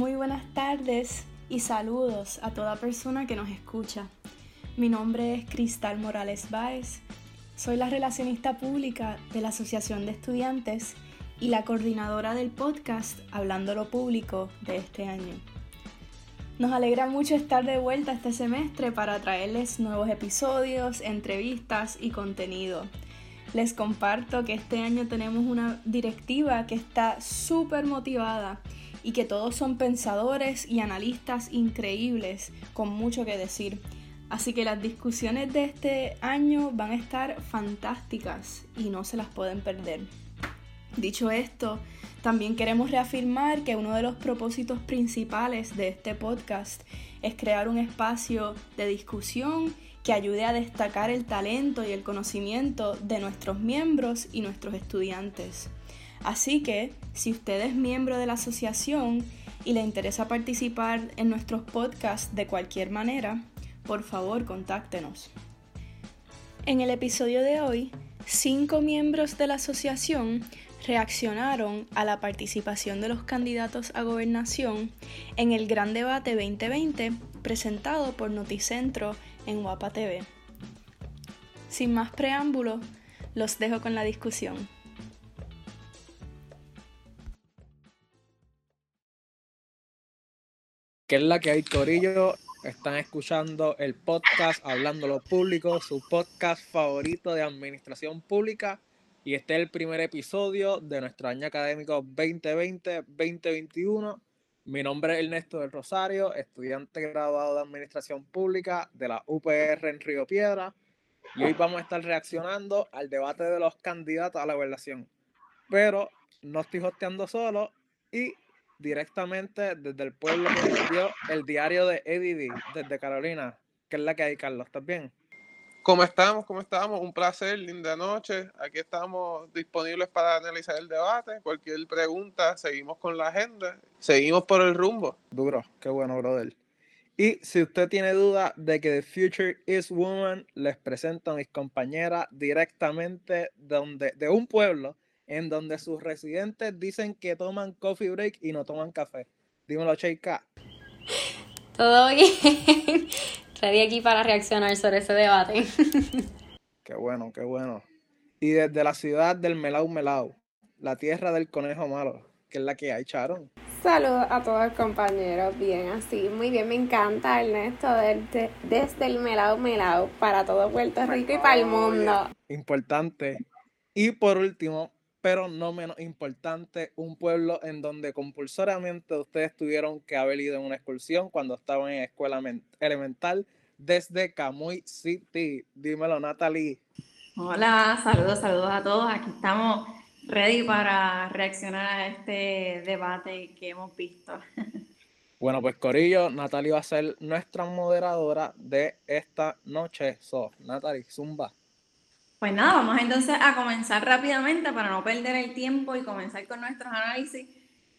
Muy buenas tardes y saludos a toda persona que nos escucha. Mi nombre es Cristal Morales Báez. Soy la relacionista pública de la Asociación de Estudiantes y la coordinadora del podcast Hablando lo Público de este año. Nos alegra mucho estar de vuelta este semestre para traerles nuevos episodios, entrevistas y contenido. Les comparto que este año tenemos una directiva que está súper motivada y que todos son pensadores y analistas increíbles con mucho que decir. Así que las discusiones de este año van a estar fantásticas y no se las pueden perder. Dicho esto, también queremos reafirmar que uno de los propósitos principales de este podcast es crear un espacio de discusión que ayude a destacar el talento y el conocimiento de nuestros miembros y nuestros estudiantes. Así que, si usted es miembro de la asociación y le interesa participar en nuestros podcasts de cualquier manera, por favor contáctenos. En el episodio de hoy, cinco miembros de la asociación reaccionaron a la participación de los candidatos a gobernación en el Gran Debate 2020 presentado por Noticentro en Guapa TV. Sin más preámbulos, los dejo con la discusión. ¿Qué es la que hay, Corillo? Están escuchando el podcast Hablando lo Público, su podcast favorito de administración pública y este es el primer episodio de nuestro año académico 2020-2021. Mi nombre es Ernesto del Rosario, estudiante graduado de Administración Pública de la UPR en Río Piedra. Y hoy vamos a estar reaccionando al debate de los candidatos a la gobernación. Pero no estoy hosteando solo y directamente desde el pueblo que dio el diario de Eddie desde Carolina. ¿Qué es la que hay, Carlos? ¿Estás bien? ¿Cómo estamos? ¿Cómo estamos? Un placer, linda noche. Aquí estamos disponibles para analizar el debate. Cualquier pregunta, seguimos con la agenda. Seguimos por el rumbo. Duro, qué bueno, brother. Y si usted tiene duda de que The Future is Woman, les presento a mis compañeras directamente de, de un pueblo en donde sus residentes dicen que toman coffee break y no toman café. Dímelo, Cheika. Todo bien. Ready aquí para reaccionar sobre ese debate. qué bueno, qué bueno. Y desde la ciudad del Melau Melau, la tierra del conejo malo, que es la que hay, Charon. Saludos a todos compañeros, bien así, muy bien, me encanta Ernesto desde, desde el Melau Melau para todo Puerto Rico y para el mundo. Importante. Y por último, pero no menos importante, un pueblo en donde compulsoriamente ustedes tuvieron que haber ido en una excursión cuando estaban en escuela elemental desde Camuy City. Dímelo, Natalie. Hola, saludos, saludos a todos. Aquí estamos ready para reaccionar a este debate que hemos visto. Bueno, pues Corillo, Natalie va a ser nuestra moderadora de esta noche. So, Natalie, zumba. Pues nada, vamos entonces a comenzar rápidamente para no perder el tiempo y comenzar con nuestros análisis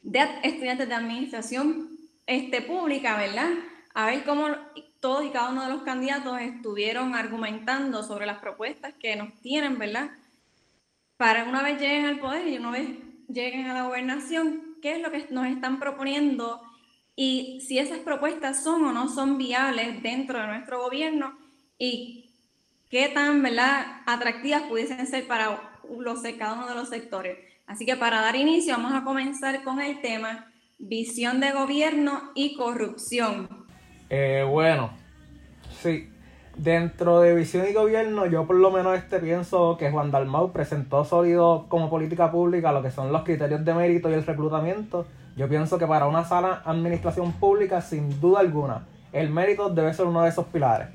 de estudiantes de administración este, pública, ¿verdad? A ver cómo todos y cada uno de los candidatos estuvieron argumentando sobre las propuestas que nos tienen, ¿verdad? Para una vez lleguen al poder y una vez lleguen a la gobernación, ¿qué es lo que nos están proponiendo? Y si esas propuestas son o no son viables dentro de nuestro gobierno y qué tan ¿verdad? atractivas pudiesen ser para los, cada uno de los sectores. Así que para dar inicio vamos a comenzar con el tema visión de gobierno y corrupción. Eh, bueno, sí. Dentro de visión y gobierno, yo por lo menos este pienso que Juan Dalmau presentó sólido como política pública lo que son los criterios de mérito y el reclutamiento. Yo pienso que para una sana administración pública, sin duda alguna, el mérito debe ser uno de esos pilares.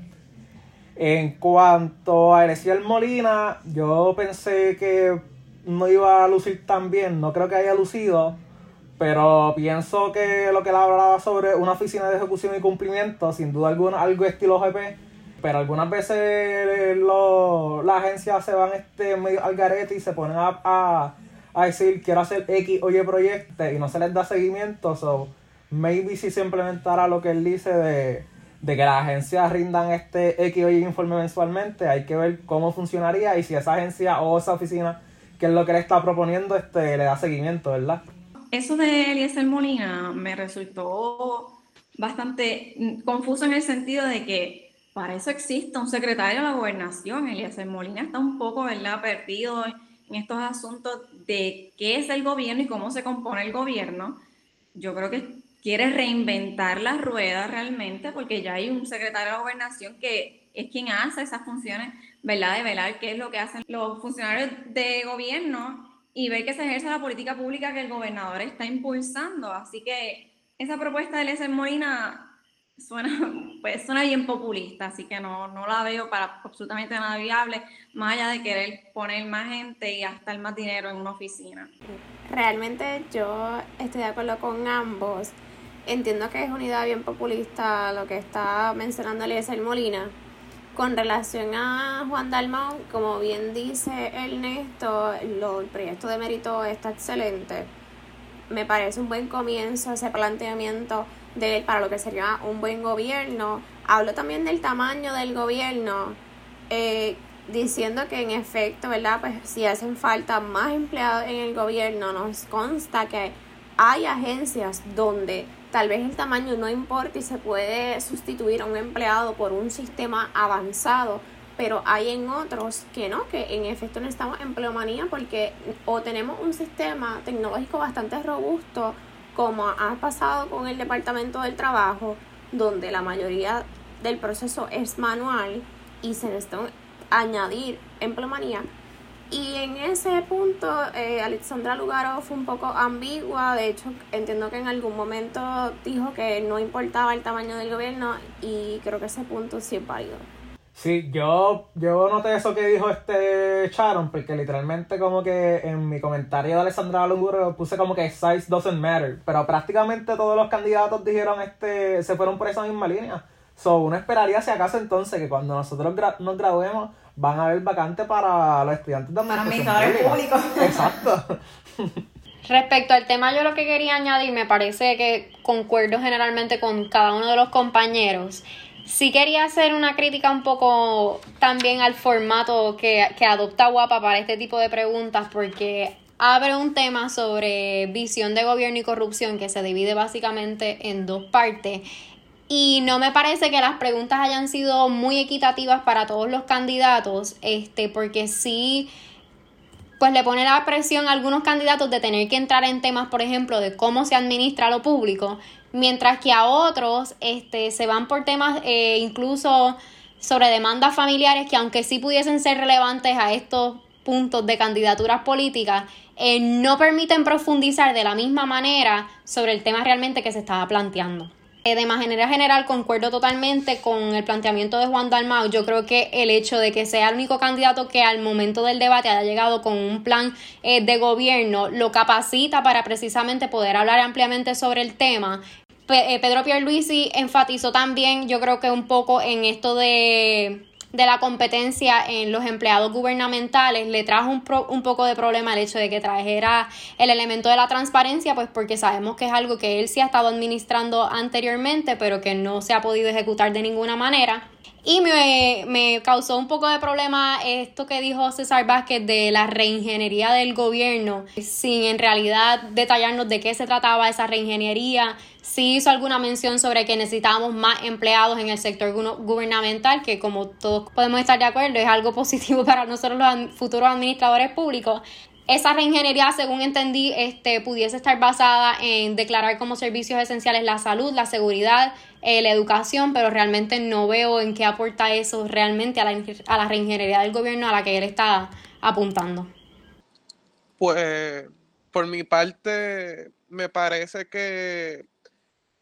En cuanto a Elesiel Molina, yo pensé que no iba a lucir tan bien, no creo que haya lucido, pero pienso que lo que él hablaba sobre una oficina de ejecución y cumplimiento, sin duda alguna, algo estilo GP, pero algunas veces las agencias se van este al garete y se ponen a, a, decir quiero hacer X o Y proyecto y no se les da seguimiento, so maybe si se implementara lo que él dice de de que las agencias rindan este X o Y informe mensualmente, hay que ver cómo funcionaría y si esa agencia o esa oficina, que es lo que le está proponiendo, este, le da seguimiento, ¿verdad? eso de Eliezer Molina me resultó bastante confuso en el sentido de que para eso existe un secretario de la gobernación. Eliezer Molina está un poco, ¿verdad?, perdido en estos asuntos de qué es el gobierno y cómo se compone el gobierno. Yo creo que quiere reinventar la rueda realmente porque ya hay un secretario de la gobernación que es quien hace esas funciones, ¿verdad?, de velar qué es lo que hacen los funcionarios de gobierno y ver que se ejerce la política pública que el gobernador está impulsando. Así que esa propuesta de Eliezer Molina suena, pues suena bien populista, así que no, no la veo para absolutamente nada viable, más allá de querer poner más gente y gastar más dinero en una oficina. Realmente yo estoy de acuerdo con ambos. Entiendo que es una idea bien populista lo que está mencionando Eliezer Molina. Con relación a Juan Dalmau, como bien dice Ernesto, lo, el proyecto de mérito está excelente. Me parece un buen comienzo ese planteamiento de para lo que sería un buen gobierno. Hablo también del tamaño del gobierno, eh, diciendo que en efecto, ¿verdad? Pues si hacen falta más empleados en el gobierno, nos consta que hay agencias donde tal vez el tamaño no importa y se puede sustituir a un empleado por un sistema avanzado, pero hay en otros que no, que en efecto necesitamos empleomanía porque o tenemos un sistema tecnológico bastante robusto como ha pasado con el Departamento del Trabajo, donde la mayoría del proceso es manual y se necesita añadir empleomanía. Y en ese punto, eh, Alexandra Lugaro fue un poco ambigua. De hecho, entiendo que en algún momento dijo que no importaba el tamaño del gobierno y creo que ese punto sí es válido. Sí, yo, yo noté eso que dijo este Sharon, porque literalmente como que en mi comentario de Alessandra Lunguro puse como que size doesn't matter, pero prácticamente todos los candidatos dijeron este, se fueron por esa misma línea. So, uno esperaría si acaso entonces que cuando nosotros nos graduemos van a haber vacantes para los estudiantes de administración públicos. Exacto. Respecto al tema, yo lo que quería añadir, me parece que concuerdo generalmente con cada uno de los compañeros sí quería hacer una crítica un poco también al formato que, adopta Guapa para este tipo de preguntas, porque abre un tema sobre visión de gobierno y corrupción que se divide básicamente en dos partes. Y no me parece que las preguntas hayan sido muy equitativas para todos los candidatos, este, porque sí, pues le pone la presión a algunos candidatos de tener que entrar en temas, por ejemplo, de cómo se administra lo público, mientras que a otros este, se van por temas eh, incluso sobre demandas familiares que aunque sí pudiesen ser relevantes a estos puntos de candidaturas políticas, eh, no permiten profundizar de la misma manera sobre el tema realmente que se estaba planteando. Eh, de manera general, concuerdo totalmente con el planteamiento de Juan Dalmau. Yo creo que el hecho de que sea el único candidato que al momento del debate haya llegado con un plan de gobierno lo capacita para precisamente poder hablar ampliamente sobre el tema eh, Pedro Pierluisi enfatizó también, yo creo que un poco en esto de, la competencia en los empleados gubernamentales, le trajo un, un poco de problema el hecho de que trajera el elemento de la transparencia, pues porque sabemos que es algo que él sí ha estado administrando anteriormente, pero que no se ha podido ejecutar de ninguna manera. Y me, me, causó un poco de problema esto que dijo César Vázquez de la reingeniería del gobierno, sin en realidad detallarnos de qué se trataba esa reingeniería. Sí hizo alguna mención sobre que necesitábamos más empleados en el sector gubernamental, que como todos podemos estar de acuerdo, es algo positivo para nosotros los futuros administradores públicos. Esa reingeniería, según entendí, este, pudiese estar basada en declarar como servicios esenciales la salud, la seguridad, eh, la educación, pero realmente no veo en qué aporta eso realmente a la, a la reingeniería del gobierno a la que él está apuntando. Pues por mi parte, me parece que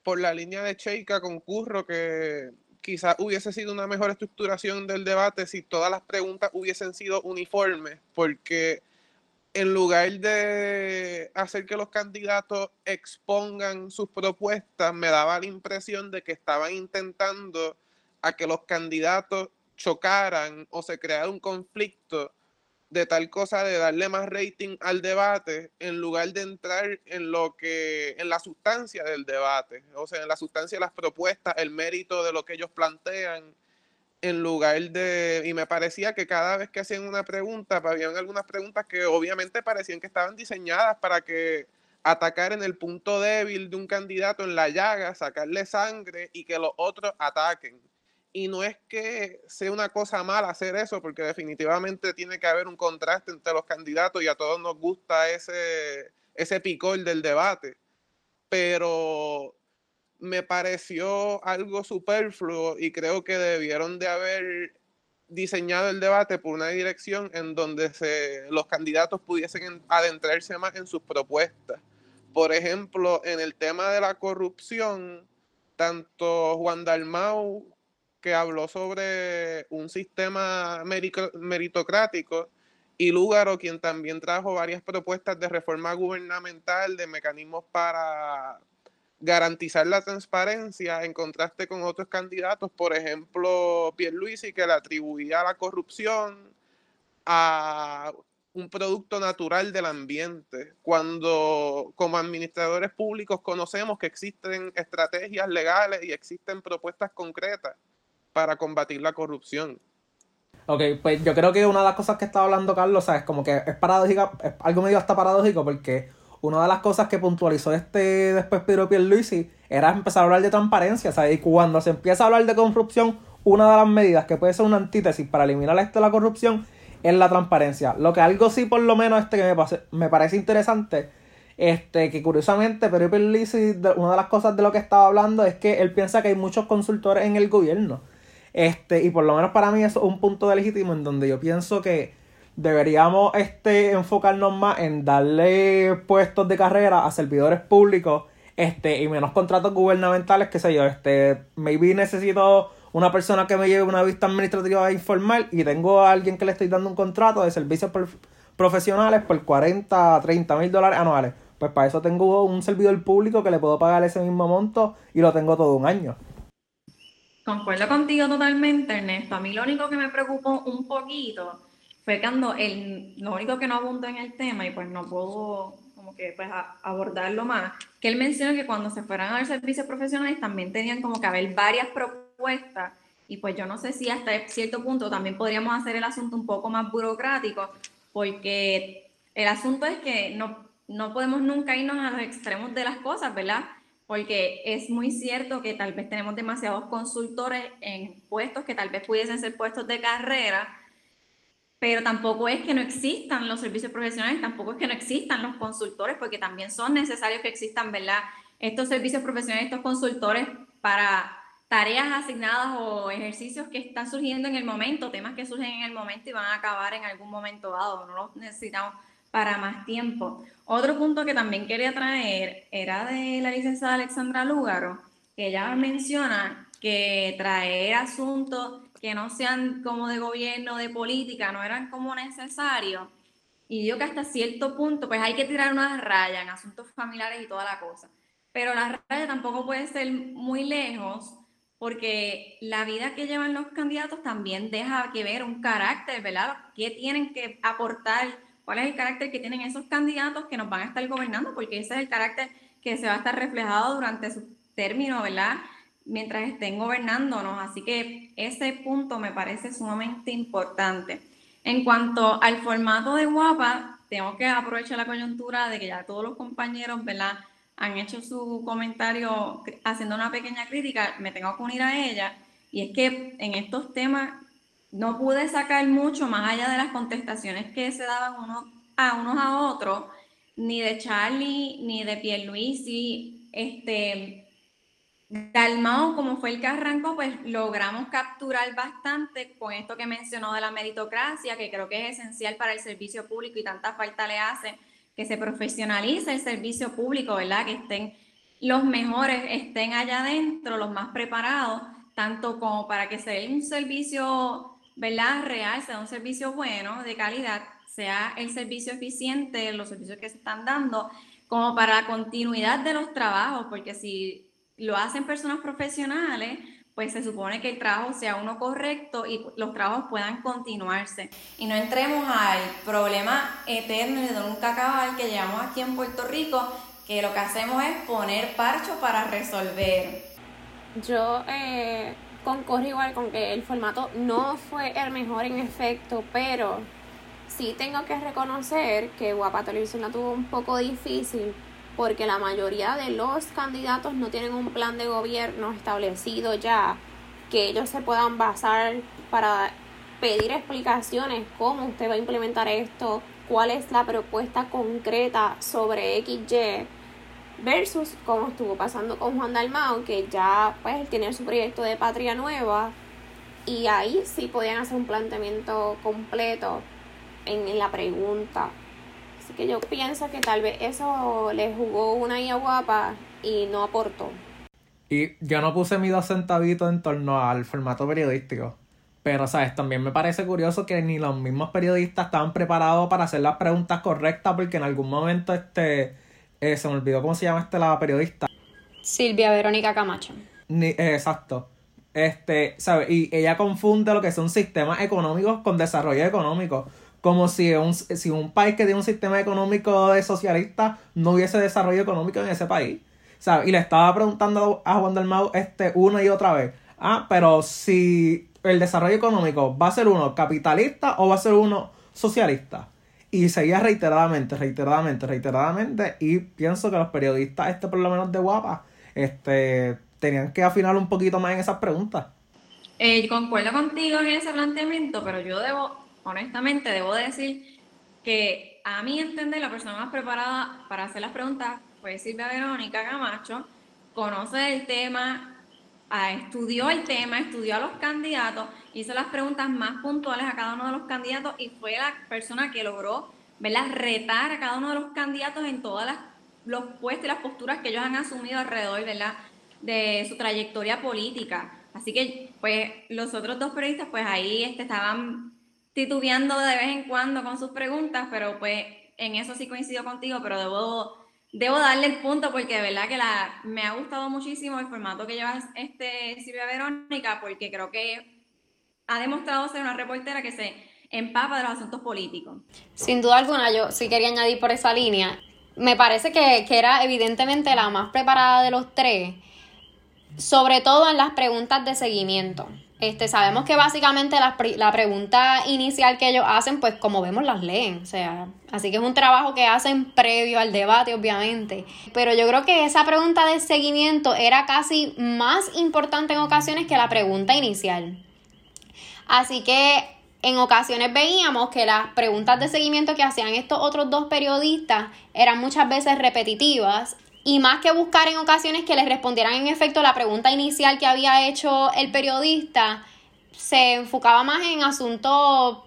por la línea de Cheika concurro que quizás hubiese sido una mejor estructuración del debate si todas las preguntas hubiesen sido uniformes, porque en lugar de hacer que los candidatos expongan sus propuestas, me daba la impresión de que estaban intentando a que los candidatos chocaran o se creara un conflicto de tal cosa de darle más rating al debate en lugar de entrar en lo que en la sustancia del debate, o sea, en la sustancia de las propuestas, el mérito de lo que ellos plantean en lugar de, y me parecía que cada vez que hacían una pregunta, habían algunas preguntas que obviamente parecían que estaban diseñadas para que atacar en el punto débil de un candidato en la llaga, sacarle sangre y que los otros ataquen. Y no es que sea una cosa mala hacer eso, porque definitivamente tiene que haber un contraste entre los candidatos y a todos nos gusta ese, ese picor del debate. Pero me pareció algo superfluo y creo que debieron de haber diseñado el debate por una dirección en donde los candidatos pudiesen adentrarse más en sus propuestas. Por ejemplo, en el tema de la corrupción, tanto Juan Dalmau, que habló sobre un sistema meritocrático, y Lúgaro, quien también trajo varias propuestas de reforma gubernamental, de mecanismos para garantizar la transparencia en contraste con otros candidatos, por ejemplo, Pierluisi, que le atribuía la corrupción a un producto natural del ambiente, cuando como administradores públicos conocemos que existen estrategias legales y existen propuestas concretas para combatir la corrupción. Ok, pues yo creo que una de las cosas que estaba hablando Carlos, ¿sabes? Como que es paradójica, es algo medio hasta paradójico porque una de las cosas que puntualizó este después Pedro Pierluisi era empezar a hablar de transparencia, ¿sabes? Y cuando se empieza a hablar de corrupción, una de las medidas que puede ser una antítesis para eliminar esto de la corrupción es la transparencia. Lo que algo sí, por lo menos, este que me, parece interesante, este, que curiosamente Pedro Pierluisi, una de las cosas de lo que estaba hablando es que él piensa que hay muchos consultores en el gobierno. Este, y por lo menos para mí eso es un punto de legítimo en donde yo pienso que deberíamos este, enfocarnos más en darle puestos de carrera a servidores públicos este, y menos contratos gubernamentales, qué sé yo, este, maybe necesito una persona que me lleve una vista administrativa informal y tengo a alguien que le estoy dando un contrato de servicios profesionales por 40, 30 mil dólares anuales. Pues para eso tengo un servidor público que le puedo pagar ese mismo monto y lo tengo todo un año. Concuerdo contigo totalmente, Ernesto. A mí lo único que me preocupó un poquito fue cuando el, lo único que no abundó en el tema y pues no puedo como que pues abordarlo más, que él menciona que cuando se fueran a ver servicios profesionales también tenían como que haber varias propuestas y pues yo no sé si hasta cierto punto también podríamos hacer el asunto un poco más burocrático porque el asunto es que no, no podemos nunca irnos a los extremos de las cosas, ¿verdad? Porque es muy cierto que tal vez tenemos demasiados consultores en puestos que tal vez pudiesen ser puestos de carrera, pero tampoco es que no existan los servicios profesionales, tampoco es que no existan los consultores, porque también son necesarios que existan, ¿verdad? Estos servicios profesionales, estos consultores para tareas asignadas o ejercicios que están surgiendo en el momento, temas que surgen en el momento y van a acabar en algún momento dado, no los necesitamos para más tiempo. Otro punto que también quería traer era de la licenciada Alexandra Lúgaro, que ella menciona que traer asuntos que no sean como de gobierno, de política, no eran como necesarios. Y digo que hasta cierto punto, pues hay que tirar unas rayas en asuntos familiares y toda la cosa. Pero la raya tampoco puede ser muy lejos, porque la vida que llevan los candidatos también deja que ver un carácter, ¿verdad? ¿Qué tienen que aportar? ¿Cuál es el carácter que tienen esos candidatos que nos van a estar gobernando? Porque ese es el carácter que se va a estar reflejado durante su término, ¿verdad? Mientras estén gobernándonos. Así que ese punto me parece sumamente importante. En cuanto al formato de Guapa, tengo que aprovechar la coyuntura de que ya todos los compañeros, ¿verdad? Han hecho su comentario haciendo una pequeña crítica, me tengo que unir a ella. Y es que en estos temas no pude sacar mucho más allá de las contestaciones que se daban unos a unos a otros, ni de Charlie, ni de Pierluisi, este, Dalmao, como fue el que arrancó, pues logramos capturar bastante con esto que mencionó de la meritocracia, que creo que es esencial para el servicio público y tanta falta le hace que se profesionalice el servicio público, ¿verdad? Que estén los mejores, estén allá adentro, los más preparados, tanto como para que sea un servicio, ¿verdad? Real, sea un servicio bueno, de calidad, sea el servicio eficiente, los servicios que se están dando, como para la continuidad de los trabajos, porque si lo hacen personas profesionales, pues se supone que el trabajo sea uno correcto y los trabajos puedan continuarse. Y no entremos al problema eterno y de nunca acabar que llevamos aquí en Puerto Rico, que lo que hacemos es poner parcho para resolver. Yo eh, igual con que el formato no fue el mejor en efecto, pero sí tengo que reconocer que Guapa Televisión la tuvo un poco difícil porque la mayoría de los candidatos no tienen un plan de gobierno establecido ya que ellos se puedan basar para pedir explicaciones cómo usted va a implementar esto, cuál es la propuesta concreta sobre XY versus como estuvo pasando con Juan Dalmao que ya pues tiene su proyecto de Patria Nueva y ahí sí podían hacer un planteamiento completo en, la pregunta que yo pienso que tal vez eso le jugó una guía guapa y no aportó. Y yo no puse mi dos centavitos en torno al formato periodístico. Pero, ¿sabes? También me parece curioso que ni los mismos periodistas estaban preparados para hacer las preguntas correctas porque en algún momento este... Eh, se me olvidó cómo se llama este la periodista. Silvia Verónica Camacho. Ni, eh, exacto. Este, ¿sabes? Y ella confunde lo que son sistemas económicos con desarrollo económico como si un, si un país que tiene un sistema económico de socialista no hubiese desarrollo económico en ese país. ¿sabes? Y le estaba preguntando a Juan Dalmau este una y otra vez. Ah, pero si el desarrollo económico va a ser uno capitalista o va a ser uno socialista. Y seguía reiteradamente, reiteradamente, reiteradamente. Y pienso que los periodistas, este por lo menos de guapa, este, tenían que afinar un poquito más en esas preguntas. Eh, concuerdo contigo en ese planteamiento, pero yo debo honestamente debo decir que a mí entender la persona más preparada para hacer las preguntas fue Silvia Verónica Camacho, conoce el tema, ah, estudió el tema, estudió a los candidatos, hizo las preguntas más puntuales a cada uno de los candidatos y fue la persona que logró ¿verdad? retar a cada uno de los candidatos en todas las los puestos y las posturas que ellos han asumido alrededor ¿verdad? de su trayectoria política. Así que, pues, los otros dos periodistas, pues ahí este, estaban titubeando de vez en cuando con sus preguntas, pero pues en eso sí coincido contigo, pero debo, debo darle el punto porque de verdad que la, me ha gustado muchísimo el formato que lleva este Silvia Verónica, porque creo que ha demostrado ser una reportera que se empapa de los asuntos políticos. Sin duda alguna, yo sí quería añadir por esa línea. Me parece que, que era evidentemente la más preparada de los tres, sobre todo en las preguntas de seguimiento. Este, sabemos que básicamente la, la, pregunta inicial que ellos hacen, pues como vemos las leen, o sea, así que es un trabajo que hacen previo al debate, obviamente. Pero yo creo que esa pregunta de seguimiento era casi más importante en ocasiones que la pregunta inicial. Así que en ocasiones veíamos que las preguntas de seguimiento que hacían estos otros dos periodistas eran muchas veces repetitivas y más que buscar en ocasiones que les respondieran en efecto la pregunta inicial que había hecho el periodista, se enfocaba más en asuntos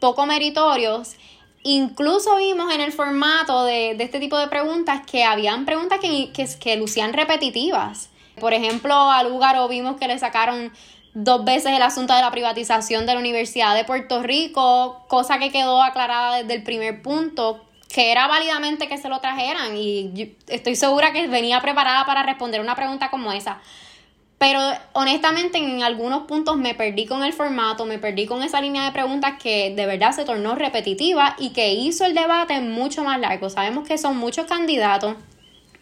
poco meritorios. Incluso vimos en el formato de, este tipo de preguntas que habían preguntas que, que, lucían repetitivas. Por ejemplo, a Lugaro vimos que le sacaron dos veces el asunto de la privatización de la Universidad de Puerto Rico, cosa que quedó aclarada desde el primer punto, que era válidamente que se lo trajeran y estoy segura que venía preparada para responder una pregunta como esa. Pero honestamente en algunos puntos me perdí con el formato, me perdí con esa línea de preguntas que de verdad se tornó repetitiva y que hizo el debate mucho más largo. Sabemos que son muchos candidatos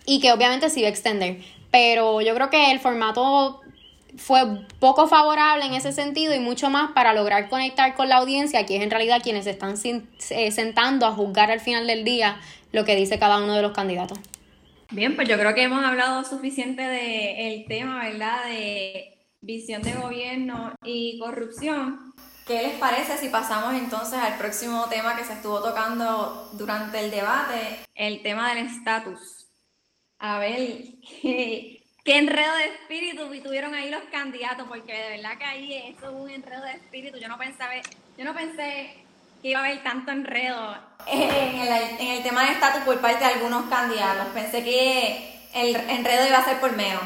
y que obviamente se iba a extender. Pero yo creo que el formato fue poco favorable en ese sentido y mucho más para lograr conectar con la audiencia, que es en realidad quienes están eh, sentando a juzgar al final del día lo que dice cada uno de los candidatos. Bien, pues yo creo que hemos hablado suficiente del tema, ¿verdad? De visión de gobierno y corrupción. ¿Qué les parece si pasamos entonces al próximo tema que se estuvo tocando durante el debate, el tema del estatus? A ver, ¿qué, qué enredo de espíritu tuvieron ahí los candidatos, porque de verdad que ahí eso es un enredo de espíritu. Yo no pensaba, yo no pensé que iba a haber tanto enredo en el, en el tema de estatus por parte de algunos candidatos. Pensé que el enredo iba a ser por menos.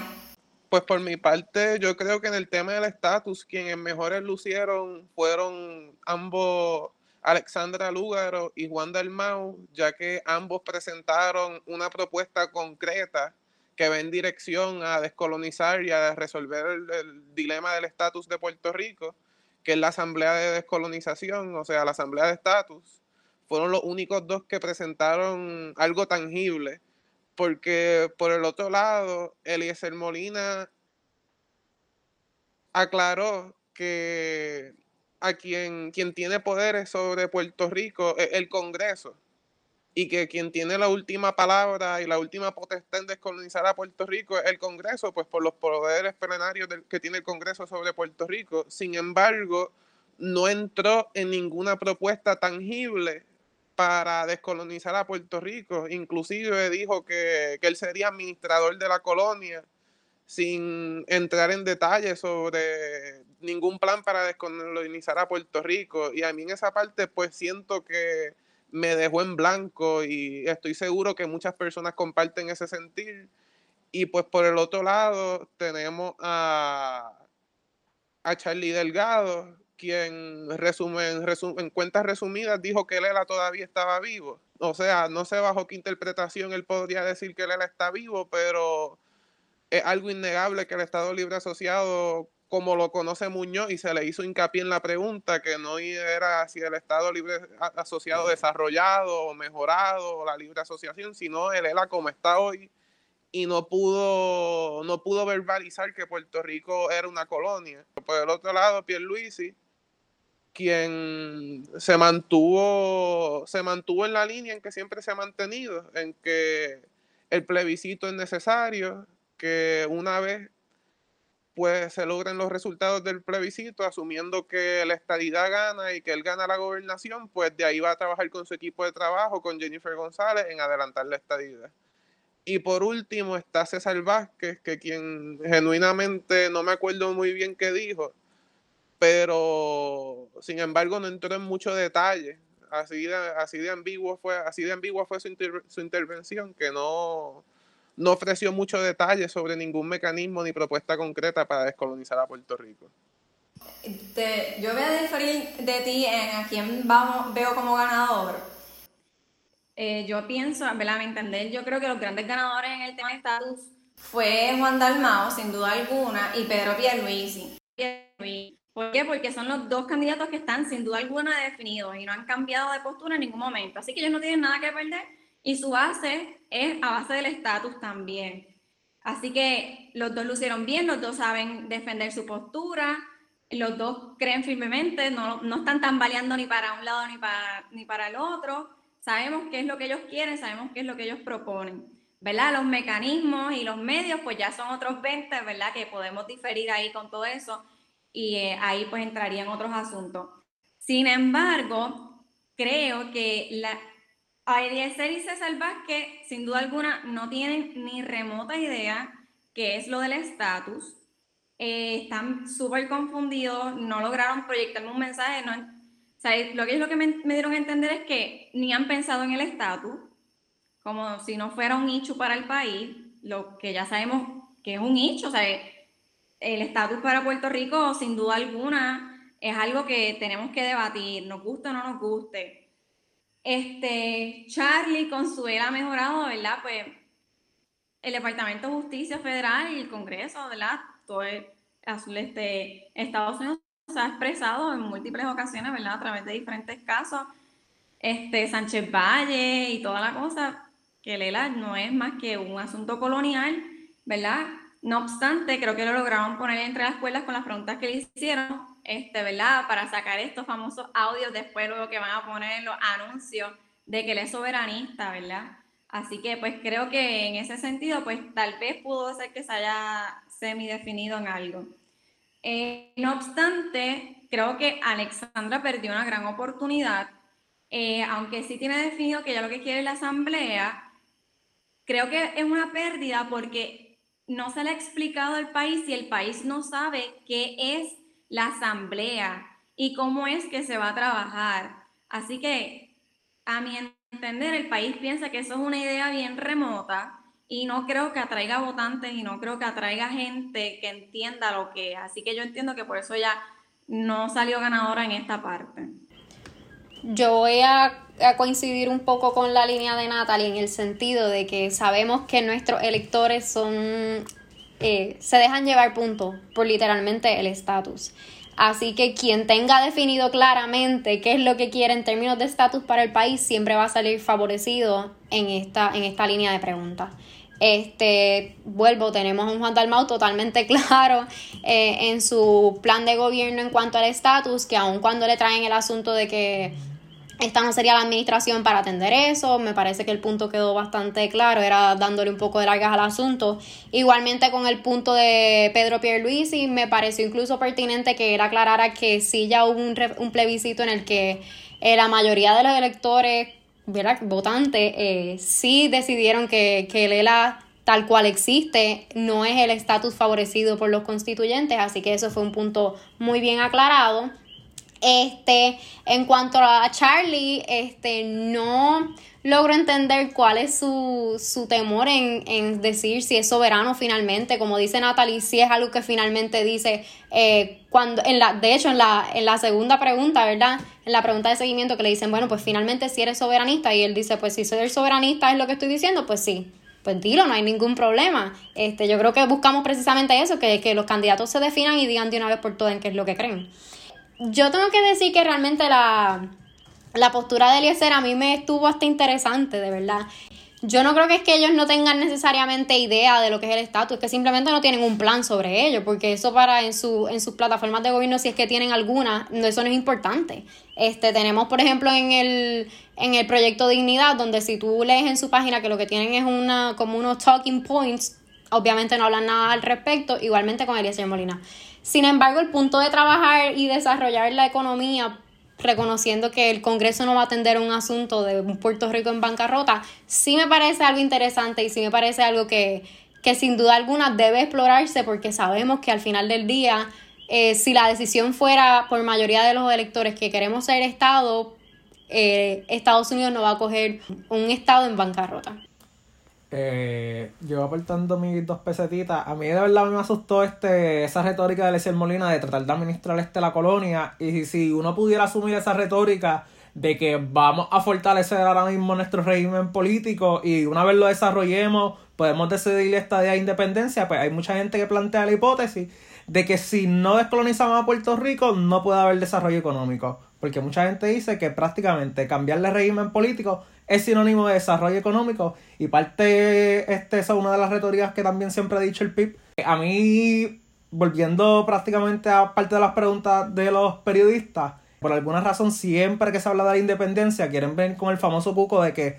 Pues por mi parte, yo creo que en el tema del estatus, quienes mejores lucieron fueron ambos Alexandra Lúgaro y Juan Dalmau, ya que ambos presentaron una propuesta concreta que va en dirección a descolonizar y a resolver el, dilema del estatus de Puerto Rico, que es la Asamblea de Descolonización, o sea, la Asamblea de Estatus, fueron los únicos dos que presentaron algo tangible, porque por el otro lado, Eliezer Molina aclaró que a quien, quien tiene poderes sobre Puerto Rico es el Congreso y que quien tiene la última palabra y la última potestad en descolonizar a Puerto Rico es el Congreso, pues por los poderes plenarios que tiene el Congreso sobre Puerto Rico. Sin embargo, no entró en ninguna propuesta tangible para descolonizar a Puerto Rico. Inclusive dijo que, que él sería administrador de la colonia sin entrar en detalles sobre ningún plan para descolonizar a Puerto Rico. Y a mí en esa parte pues siento que me dejó en blanco y estoy seguro que muchas personas comparten ese sentir. Y pues por el otro lado tenemos a, a Charlie Delgado, quien resume, en, en cuentas resumidas dijo que Lela todavía estaba vivo. O sea, no sé bajo qué interpretación él podría decir que Lela está vivo, pero es algo innegable que el Estado Libre Asociado, como lo conoce Muñoz, y se le hizo hincapié en la pregunta, que no era si el Estado Libre Asociado desarrollado o mejorado, o la libre asociación, sino el ELA como está hoy, y no pudo, no pudo verbalizar que Puerto Rico era una colonia. Por el otro lado, Pierluisi, quien se mantuvo, se mantuvo en la línea en que siempre se ha mantenido, en que el plebiscito es necesario, que una vez pues se logren los resultados del plebiscito, asumiendo que la estadidad gana y que él gana la gobernación, pues de ahí va a trabajar con su equipo de trabajo, con Jennifer González, en adelantar la estadidad. Y por último está César Vázquez, que quien genuinamente no me acuerdo muy bien qué dijo, pero sin embargo no entró en mucho detalle. Así de, así de ambiguo fue, así de ambigua fue su, su intervención que no, no ofreció muchos detalles sobre ningún mecanismo ni propuesta concreta para descolonizar a Puerto Rico. yo voy a diferir de ti en a quién vamos, veo como ganador. Eh, yo pienso, ¿verdad? A mi entender, yo creo que los grandes ganadores en el tema de estatus fue Juan Dalmao, sin duda alguna, y Pedro Pierluisi. ¿Por qué? Porque son los dos candidatos que están sin duda alguna definidos y no han cambiado de postura en ningún momento. Así que ellos no tienen nada que perder y su base es a base del estatus también. Así que los dos lucieron bien, los dos saben defender su postura, los dos creen firmemente, no, no están tambaleando ni para un lado ni para, ni para el otro. Sabemos qué es lo que ellos quieren, sabemos qué es lo que ellos proponen. ¿Verdad? Los mecanismos y los medios, pues ya son otros 20, ¿verdad? Que podemos diferir ahí con todo eso y eh, ahí pues entrarían otros asuntos. Sin embargo, creo que la, Eliezer y César Vázquez, sin duda alguna, no tienen ni remota idea qué es lo del estatus. Eh, están súper confundidos, no lograron proyectarme un mensaje. No, lo que es lo que me, dieron a entender es que ni han pensado en el estatus, como si no fuera un nicho para el país, lo que ya sabemos que es un nicho. O sea, el estatus para Puerto Rico, sin duda alguna, es algo que tenemos que debatir, nos guste o no nos guste este, Charlie con su era mejorado, ¿verdad? Pues el Departamento de Justicia Federal y el Congreso, ¿verdad? Todo el, este, Estados Unidos se ha expresado en múltiples ocasiones, ¿verdad? A través de diferentes casos. Este, Sánchez Valle y toda la cosa, que Lela no es más que un asunto colonial, ¿verdad? No obstante, creo que lo lograron poner entre las cuerdas con las preguntas que le hicieron este, ¿verdad? Para sacar estos famosos audios después luego que van a poner los anuncios de que él es soberanista, ¿verdad? Así que pues creo que en ese sentido pues tal vez pudo ser que se haya semi-definido en algo. Eh, no obstante, creo que Alexandra perdió una gran oportunidad, eh, aunque sí tiene definido que ya lo que quiere es la asamblea, creo que es una pérdida porque no se le ha explicado al país y el país no sabe qué es la asamblea y cómo es que se va a trabajar. Así que, a mi entender, el país piensa que eso es una idea bien remota y no creo que atraiga votantes y no creo que atraiga gente que entienda lo que es. Así que yo entiendo que por eso ya no salió ganadora en esta parte. Yo voy a, coincidir un poco con la línea de Natalie en el sentido de que sabemos que nuestros electores son eh, se dejan llevar puntos por literalmente el estatus. Así que quien tenga definido claramente qué es lo que quiere en términos de estatus para el país siempre va a salir favorecido en esta, en esta línea de preguntas. Este, vuelvo, tenemos a un Juan Dalmau totalmente claro eh, en su plan de gobierno en cuanto al estatus, que aun cuando le traen el asunto de que esta no sería la administración para atender eso, me parece que el punto quedó bastante claro, era dándole un poco de largas al asunto. Igualmente con el punto de Pedro Pierluisi, me pareció incluso pertinente que él aclarara que sí ya hubo un, un plebiscito en el que eh, la mayoría de los electores, ¿verdad? votantes, eh, sí decidieron que, que el ELA tal cual existe no es el estatus favorecido por los constituyentes, así que eso fue un punto muy bien aclarado. Este, en cuanto a Charlie, este, no logro entender cuál es su, su temor en, en, decir si es soberano finalmente. Como dice Natalie, si es algo que finalmente dice eh, cuando, en la, de hecho, en la, en la segunda pregunta, ¿verdad? En la pregunta de seguimiento que le dicen, bueno, pues finalmente si eres soberanista, y él dice, pues si soy el soberanista es lo que estoy diciendo, pues sí. Pues dilo, no hay ningún problema. Este, yo creo que buscamos precisamente eso, que, que los candidatos se definan y digan de una vez por todas en qué es lo que creen yo tengo que decir que realmente la, la postura de Eliezer a mí me estuvo hasta interesante, de verdad. Yo no creo que es que ellos no tengan necesariamente idea de lo que es el estatus, es que simplemente no tienen un plan sobre ello, porque eso para en, su, en sus plataformas de gobierno, si es que tienen alguna, eso no es importante. Este, tenemos, por ejemplo, en el, en el proyecto Dignidad, donde si tú lees en su página que lo que tienen es una, como unos talking points, obviamente no hablan nada al respecto, igualmente con Eliezer Molina. Sin embargo, el punto de trabajar y desarrollar la economía, reconociendo que el Congreso no va a atender un asunto de Puerto Rico en bancarrota, sí me parece algo interesante y sí me parece algo que, que sin duda alguna debe explorarse porque sabemos que al final del día, eh, si la decisión fuera por mayoría de los electores que queremos ser Estado, eh, Estados Unidos no va a coger un Estado en bancarrota eh, yo aportando mis dos pesetitas, a mí de verdad me asustó este, esa retórica de Leciel Molina de tratar de administrar este la colonia y si uno pudiera asumir esa retórica de que vamos a fortalecer ahora mismo nuestro régimen político y una vez lo desarrollemos podemos decidir esta de independencia, pues hay mucha gente que plantea la hipótesis de que si no descolonizamos a Puerto Rico no puede haber desarrollo económico, porque mucha gente dice que prácticamente cambiarle régimen político es sinónimo de desarrollo económico y parte, este, esa es una de las retóricas que también siempre ha dicho el PIB. A mí, volviendo prácticamente a parte de las preguntas de los periodistas, por alguna razón siempre que se habla de la independencia quieren ver con el famoso cuco de que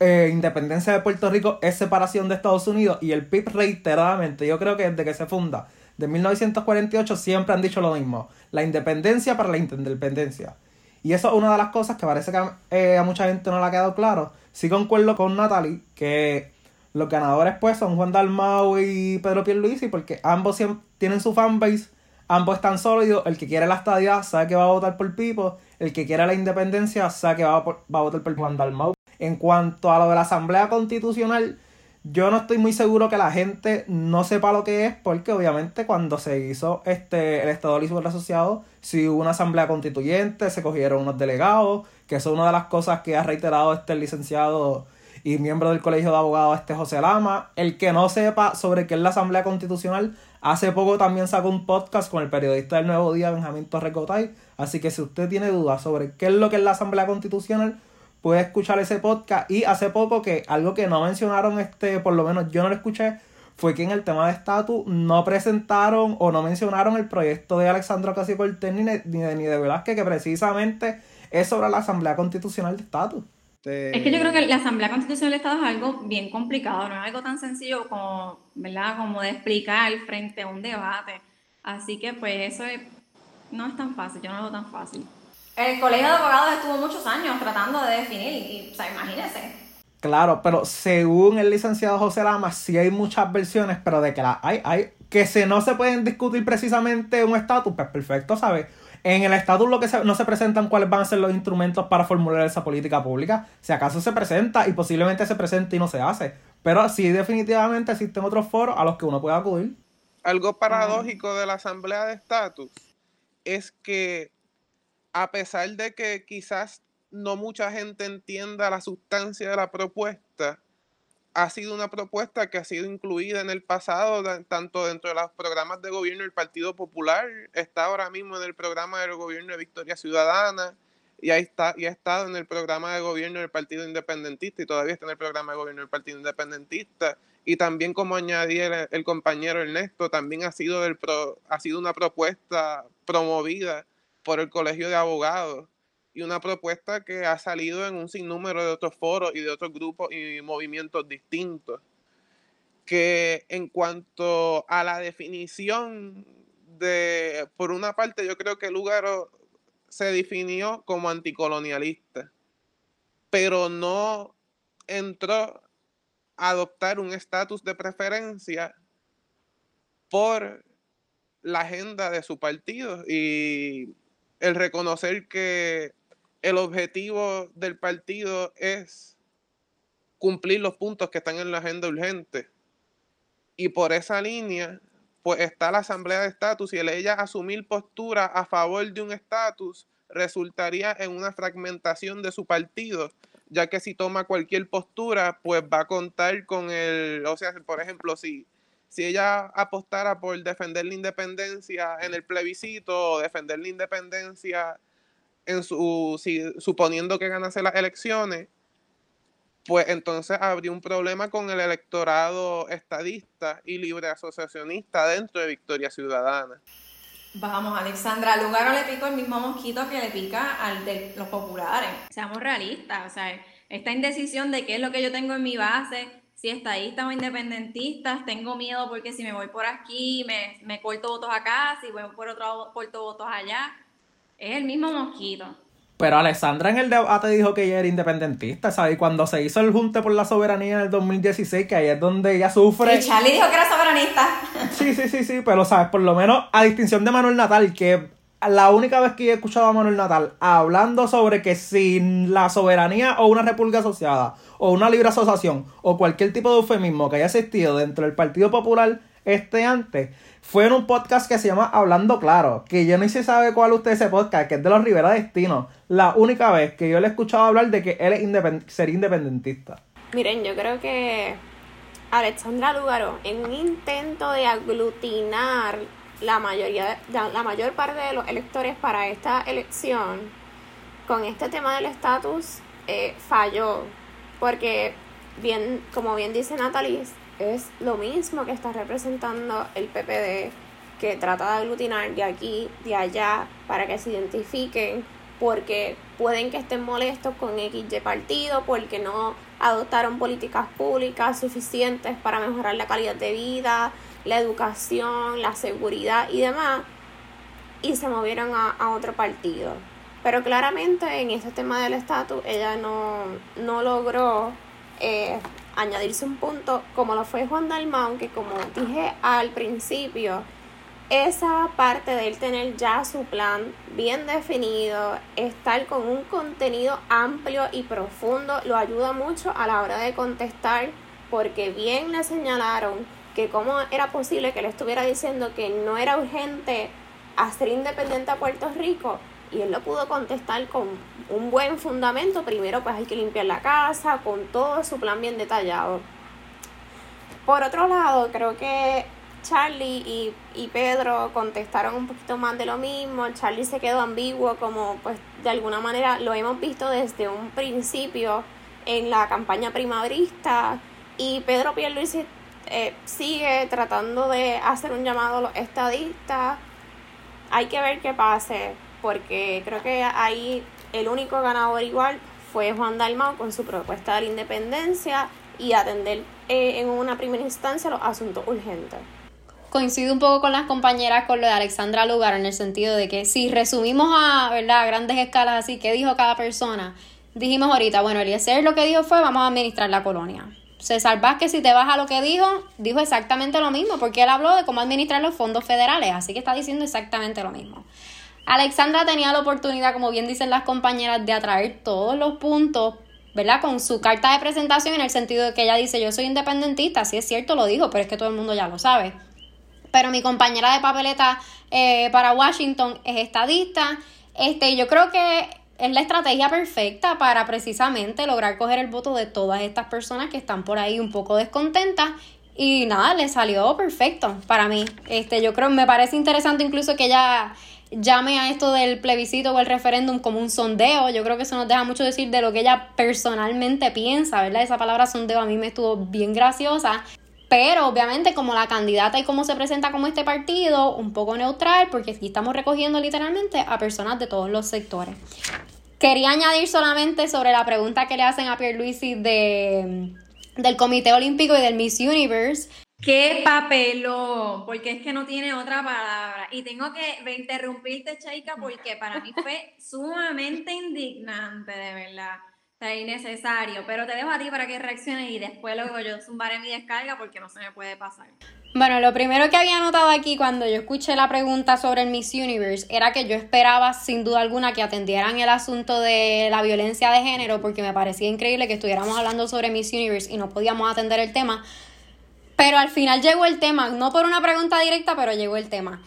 eh, independencia de Puerto Rico es separación de Estados Unidos y el PIB reiteradamente, yo creo que desde que se funda, de 1948 siempre han dicho lo mismo, la independencia para la independencia. Y eso es una de las cosas que parece que eh, a mucha gente no le ha quedado claro. Sí concuerdo con Natalie que los ganadores pues son Juan Dalmau y Pedro Pierluisi porque ambos tienen su fanbase, ambos están sólidos. El que quiere la estadía sabe que va a votar por Pipo, el que quiere la independencia sabe que a, va a votar por Juan Dalmau. En cuanto a lo de la Asamblea Constitucional, yo no estoy muy seguro que la gente no sepa lo que es, porque obviamente cuando se hizo este el Estado Libre Asociado, si hubo una asamblea constituyente, se cogieron unos delegados, que es una de las cosas que ha reiterado este licenciado y miembro del Colegio de Abogados, este José Lama. El que no sepa sobre qué es la Asamblea Constitucional, hace poco también sacó un podcast con el periodista del Nuevo Día, Benjamín Torrecotay. Así que si usted tiene dudas sobre qué es lo que es la Asamblea Constitucional, puede escuchar ese podcast. Y hace poco que algo que no mencionaron, este, por lo menos yo no lo escuché, fue que en el tema de estatus no presentaron o no mencionaron el proyecto de Alexandra Ocasio Cortez ni de, ni de, ni de Velázquez, que precisamente es sobre la Asamblea Constitucional de Estatus. Es que yo creo que la Asamblea Constitucional de Estatus es algo bien complicado, no es algo tan sencillo como, ¿verdad? como de explicar frente a un debate. Así que pues eso no es tan fácil, yo no lo veo tan fácil. El colegio de abogados estuvo muchos años tratando de definir, y, o sea, imagínese. Claro, pero según el licenciado José Lama, sí hay muchas versiones, pero de que la hay, hay, que se no se pueden discutir precisamente un estatus, pues perfecto, ¿sabes? En el estatus lo que no se presentan cuáles van a ser los instrumentos para formular esa política pública. Si acaso se presenta y posiblemente se presente y no se hace. Pero sí definitivamente existen otros foros a los que uno puede acudir. Algo paradójico de la asamblea de estatus es que a pesar de que quizás no mucha gente entienda la sustancia de la propuesta, ha sido una propuesta que ha sido incluida en el pasado, tanto dentro de los programas de gobierno del Partido Popular, está ahora mismo en el programa del gobierno de Victoria Ciudadana, y, ahí está, y ha estado en el programa de gobierno del Partido Independentista, y todavía está en el programa de gobierno del Partido Independentista, y también como añadí el, compañero Ernesto, también ha sido, ha sido una propuesta promovida por el Colegio de Abogados. y una propuesta que ha salido en un sinnúmero de otros foros y de otros grupos y movimientos distintos. Que en cuanto a la definición de, por una parte, yo creo que Lugaro se definió como anticolonialista, pero no entró a adoptar un estatus de preferencia por la agenda de su partido y el reconocer que el objetivo del partido es cumplir los puntos que están en la agenda urgente. Y por esa línea, pues está la asamblea de estatus y el ella asumir postura a favor de un estatus resultaría en una fragmentación de su partido, ya que si toma cualquier postura, pues va a contar con el, o sea, por ejemplo, si si ella apostara por defender la independencia en el plebiscito o defender la independencia en su, suponiendo que ganase las elecciones, pues entonces habría un problema con el electorado estadista y libre asociacionista dentro de Victoria Ciudadana. Vamos, Alexandra, Lugaro le pico el mismo mosquito que le pica al de los populares. Seamos realistas, o sea, esta indecisión de qué es lo que yo tengo en mi base, si estadistas o independentistas, tengo miedo porque si me voy por aquí, me, me corto votos acá, si voy por otro lado, corto votos allá. Es el mismo mosquito. Pero Alessandra en el debate dijo que ella era independentista, ¿sabes? Y cuando se hizo el junte por la soberanía en el 2016, que ahí es donde ella sufre. Y Charlie dijo que era soberanista. Sí, sí, sí, sí, pero, ¿sabes? Por lo menos, a distinción de Manuel Natal, que la única vez que he escuchado a Manuel Natal hablando sobre que sin la soberanía o una república asociada o una libre asociación o cualquier tipo de eufemismo que haya existido dentro del Partido Popular este antes, fue en un podcast que se llama Hablando Claro, que yo sé si sabe cuál usted ese podcast, que es de los Rivera Destino. La única vez que yo le he escuchado hablar de que él es independ sería independentista. Miren, yo creo que Alexandra Lugaro, en un intento de aglutinar la mayoría, la mayor parte de los electores para esta elección, con este tema del estatus, eh, falló. Porque, bien, como bien dice Natalie, es lo mismo que está representando el PPD, que trata de aglutinar de aquí, de allá, para que se identifiquen, porque pueden que estén molestos con XY partido, porque no adoptaron políticas públicas suficientes para mejorar la calidad de vida, la educación, la seguridad y demás, y se movieron a, otro partido. Pero claramente en ese tema del estatus ella no, no logró eh, añadirse un punto como lo fue Juan Dalmau, que como dije al principio, esa parte de él tener ya su plan bien definido, estar con un contenido amplio y profundo, lo ayuda mucho a la hora de contestar porque bien le señalaron que cómo era posible que él estuviera diciendo que no era urgente hacer independiente a Puerto Rico y él lo pudo contestar con un buen fundamento. Primero pues hay que limpiar la casa, con todo su plan bien detallado. Por otro lado, creo que Charlie y, y, Pedro contestaron un poquito más de lo mismo. Charlie se quedó ambiguo, como pues de alguna manera lo hemos visto desde un principio en la campaña primaverista. Y Pedro Pierluisi eh, sigue tratando de hacer un llamado a los estadistas. Hay que ver qué pase, porque creo que ahí el único ganador igual fue Juan Dalmau con su propuesta de la independencia y atender eh, en una primera instancia los asuntos urgentes. Coincido un poco con las compañeras con lo de Alexandra Lugar en el sentido de que si resumimos a, ¿verdad? a grandes escalas así, ¿qué dijo cada persona? Dijimos ahorita, bueno, Eliezer lo que dijo fue vamos a administrar la colonia César Vázquez, si te vas a lo que dijo, dijo exactamente lo mismo, porque él habló de cómo administrar los fondos federales, así que está diciendo exactamente lo mismo. Alexandra tenía la oportunidad, como bien dicen las compañeras, de atraer todos los puntos, ¿verdad? Con su carta de presentación en el sentido de que ella dice, yo soy independentista, sí es cierto, lo dijo, pero es que todo el mundo ya lo sabe. Pero mi compañera de papeleta eh, para Washington es estadista. Este, yo creo que es la estrategia perfecta para precisamente lograr coger el voto de todas estas personas que están por ahí un poco descontentas y nada, le salió perfecto para mí. Este, yo creo, me parece interesante incluso que ella llame a esto del plebiscito o el referéndum como un sondeo. Yo creo que eso nos deja mucho decir de lo que ella personalmente piensa, ¿verdad? Esa palabra sondeo a mí me estuvo bien graciosa. Pero obviamente como la candidata y cómo se presenta como este partido, un poco neutral, porque aquí estamos recogiendo literalmente a personas de todos los sectores. Quería añadir solamente sobre la pregunta que le hacen a Pierluisi de, del Comité Olímpico y del Miss Universe. ¡Qué papelón! Porque es que no tiene otra palabra. Y tengo que interrumpirte, Chaika, porque para mí fue sumamente indignante, de verdad. Sea, innecesario. Pero te dejo a ti para que reacciones y después luego yo zumbaré mi descarga porque no se me puede pasar. Bueno, lo primero que había notado aquí cuando yo escuché la pregunta sobre el Miss Universe era que yo esperaba sin duda alguna que atendieran el asunto de la violencia de género porque me parecía increíble que estuviéramos hablando sobre Miss Universe y no podíamos atender el tema. Pero al final llegó el tema, no por una pregunta directa, pero llegó el tema.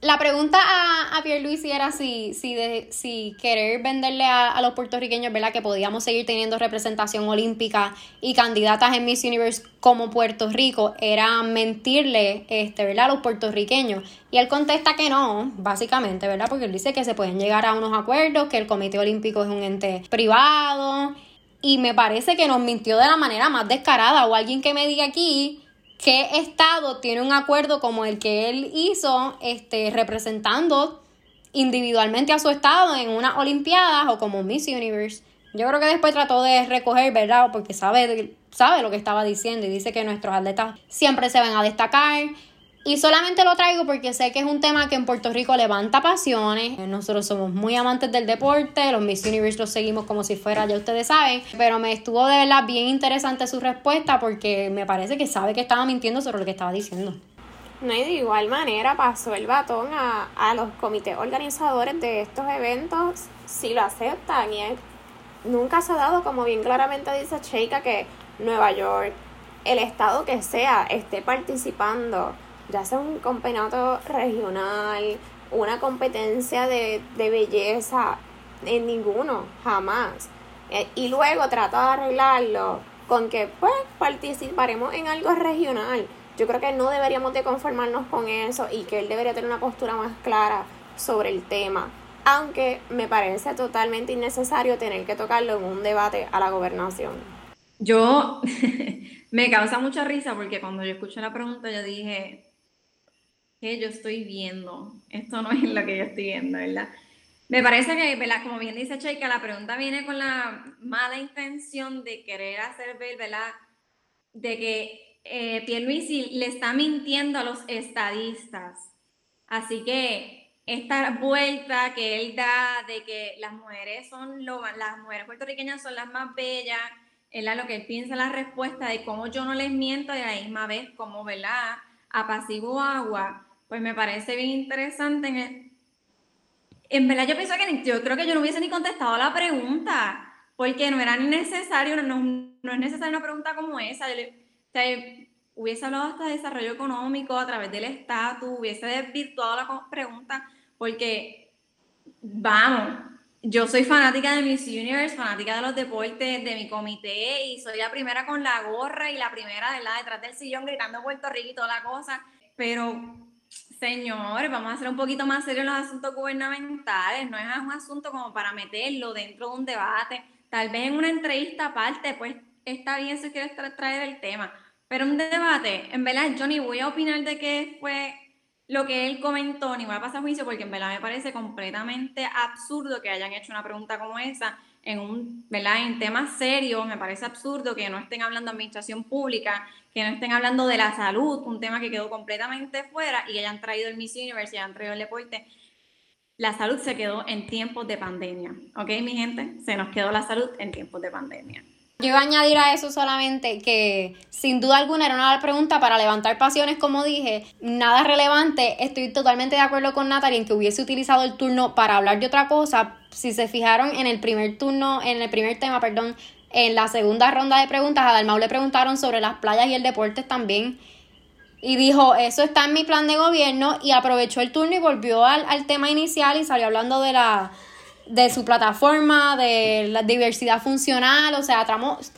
La pregunta a, a Pierluisi era si, si, de, si querer venderle a, a, los puertorriqueños, ¿verdad? Que podíamos seguir teniendo representación olímpica y candidatas en Miss Universe como Puerto Rico, era mentirle, este, ¿verdad? A los puertorriqueños. Y él contesta que no, básicamente, ¿verdad? Porque él dice que se pueden llegar a unos acuerdos, que el Comité Olímpico es un ente privado. Y me parece que nos mintió de la manera más descarada. O alguien que me diga aquí qué estado tiene un acuerdo como el que él hizo, este, representando individualmente a su estado en unas Olimpiadas o como Miss Universe. Yo creo que después trató de recoger, ¿verdad? Porque sabe, sabe lo que estaba diciendo y dice que nuestros atletas siempre se van a destacar, y solamente lo traigo porque sé que es un tema que en Puerto Rico levanta pasiones. Nosotros somos muy amantes del deporte, los Miss Universe los seguimos como si fuera, ya ustedes saben. Pero me estuvo de verdad bien interesante su respuesta porque me parece que sabe que estaba mintiendo sobre lo que estaba diciendo. No, y de igual manera pasó el batón a, a los comités organizadores de estos eventos si lo aceptan. Y es, nunca se ha dado, como bien claramente dice Sheika, que Nueva York, el estado que sea, esté participando ya sea un campeonato regional, una competencia de, de belleza, en ninguno, jamás. Eh, y luego trata de arreglarlo con que pues participaremos en algo regional. Yo creo que no deberíamos de conformarnos con eso y que él debería tener una postura más clara sobre el tema. Aunque me parece totalmente innecesario tener que tocarlo en un debate a la gobernación. Yo me causa mucha risa porque cuando yo escuché la pregunta yo dije, que yo estoy viendo. Esto no es lo que yo estoy viendo, ¿verdad? Me parece que, ¿verdad? Como bien dice Cheika, la pregunta viene con la mala intención de querer hacer ver, ¿verdad? De que eh, Pierluisi le está mintiendo a los estadistas. Así que esta vuelta que él da de que las mujeres son lo, las mujeres puertorriqueñas son las más bellas, es lo que él piensa la respuesta de cómo yo no les miento y a la misma vez como, ¿verdad? Apaciguo agua pues me parece bien interesante. En, en verdad yo pienso que yo creo que yo no hubiese ni contestado la pregunta, porque no era necesario, no, no es necesaria una pregunta como esa. o sea, hubiese hablado hasta de desarrollo económico a través del estatus, hubiese desvirtuado la pregunta, porque, vamos, yo soy fanática de Miss Universe, fanática de los deportes, de mi comité, y soy la primera con la gorra y la primera, la Detrás del sillón gritando Puerto Rico y toda la cosa, pero Señor, vamos a ser un poquito más serios los asuntos gubernamentales. No es un asunto como para meterlo dentro de un debate. Tal vez en una entrevista aparte, pues está bien si quieres traer el tema. Pero un debate, en verdad, yo ni voy a opinar de qué fue lo que él comentó, ni voy a pasar juicio, porque en verdad me parece completamente absurdo que hayan hecho una pregunta como esa en un, ¿verdad? En temas serios, me parece absurdo que no estén hablando de administración pública, que no estén hablando de la salud, un tema que quedó completamente fuera y hayan traído el Miss Universe y hayan traído el deporte. La salud se quedó en tiempos de pandemia, ¿ok, mi gente? Se nos quedó la salud en tiempos de pandemia. Yo iba a añadir a eso solamente que sin duda alguna era una pregunta para levantar pasiones, como dije, nada relevante. Estoy totalmente de acuerdo con Natalie en que hubiese utilizado el turno para hablar de otra cosa. Si se fijaron en el primer turno, en el primer tema, perdón, en la segunda ronda de preguntas, a Dalmau le preguntaron sobre las playas y el deporte también. Y dijo, eso está en mi plan de gobierno y aprovechó el turno y volvió al, al tema inicial y salió hablando de la de su plataforma, de la diversidad funcional, o sea,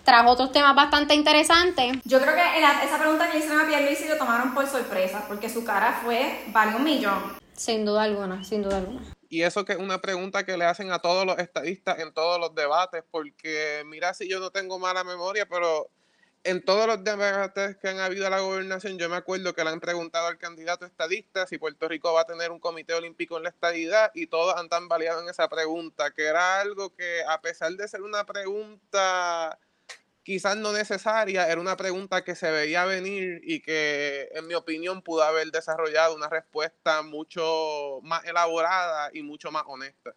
trajo otros temas bastante interesantes. Yo creo que esa pregunta que le hicieron a Pierluisi lo tomaron por sorpresa, porque su cara fue vale un millón. Sin duda alguna, sin duda alguna. Y eso que es una pregunta que le hacen a todos los estadistas en todos los debates, porque mira si yo no tengo mala memoria, pero en todos los debates que han habido a la gobernación, yo me acuerdo que le han preguntado al candidato estadista si Puerto Rico va a tener un comité olímpico en la estadidad y todos han tambaleado en esa pregunta, que era algo que a pesar de ser una pregunta quizás no necesaria, era una pregunta que se veía venir y que en mi opinión pudo haber desarrollado una respuesta mucho más elaborada y mucho más honesta.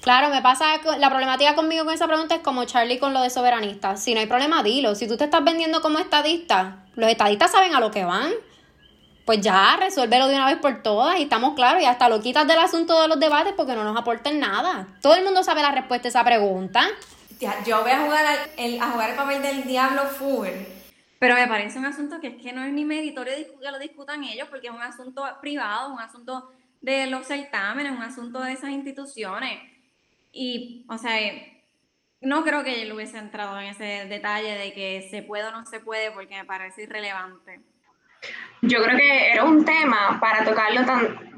Claro, me pasa, la problemática conmigo con esa pregunta es como Charlie con lo de soberanista. Si no hay problema, dilo. Si tú te estás vendiendo como estadista, los estadistas saben a lo que van. Pues ya, resuélvelo de una vez por todas y estamos claros y hasta lo quitas del asunto de los debates porque no nos aporten nada. Todo el mundo sabe la respuesta a esa pregunta. Yo voy a jugar el, a jugar el papel del diablo full. Pero me parece un asunto que es que no es ni meritorio que lo discutan ellos porque es un asunto privado, un asunto de los certámenes, un asunto de esas instituciones. Y, o sea, no creo que él hubiese entrado en ese detalle de que se puede o no se puede porque me parece irrelevante. Yo creo que era un tema para tocarlo tan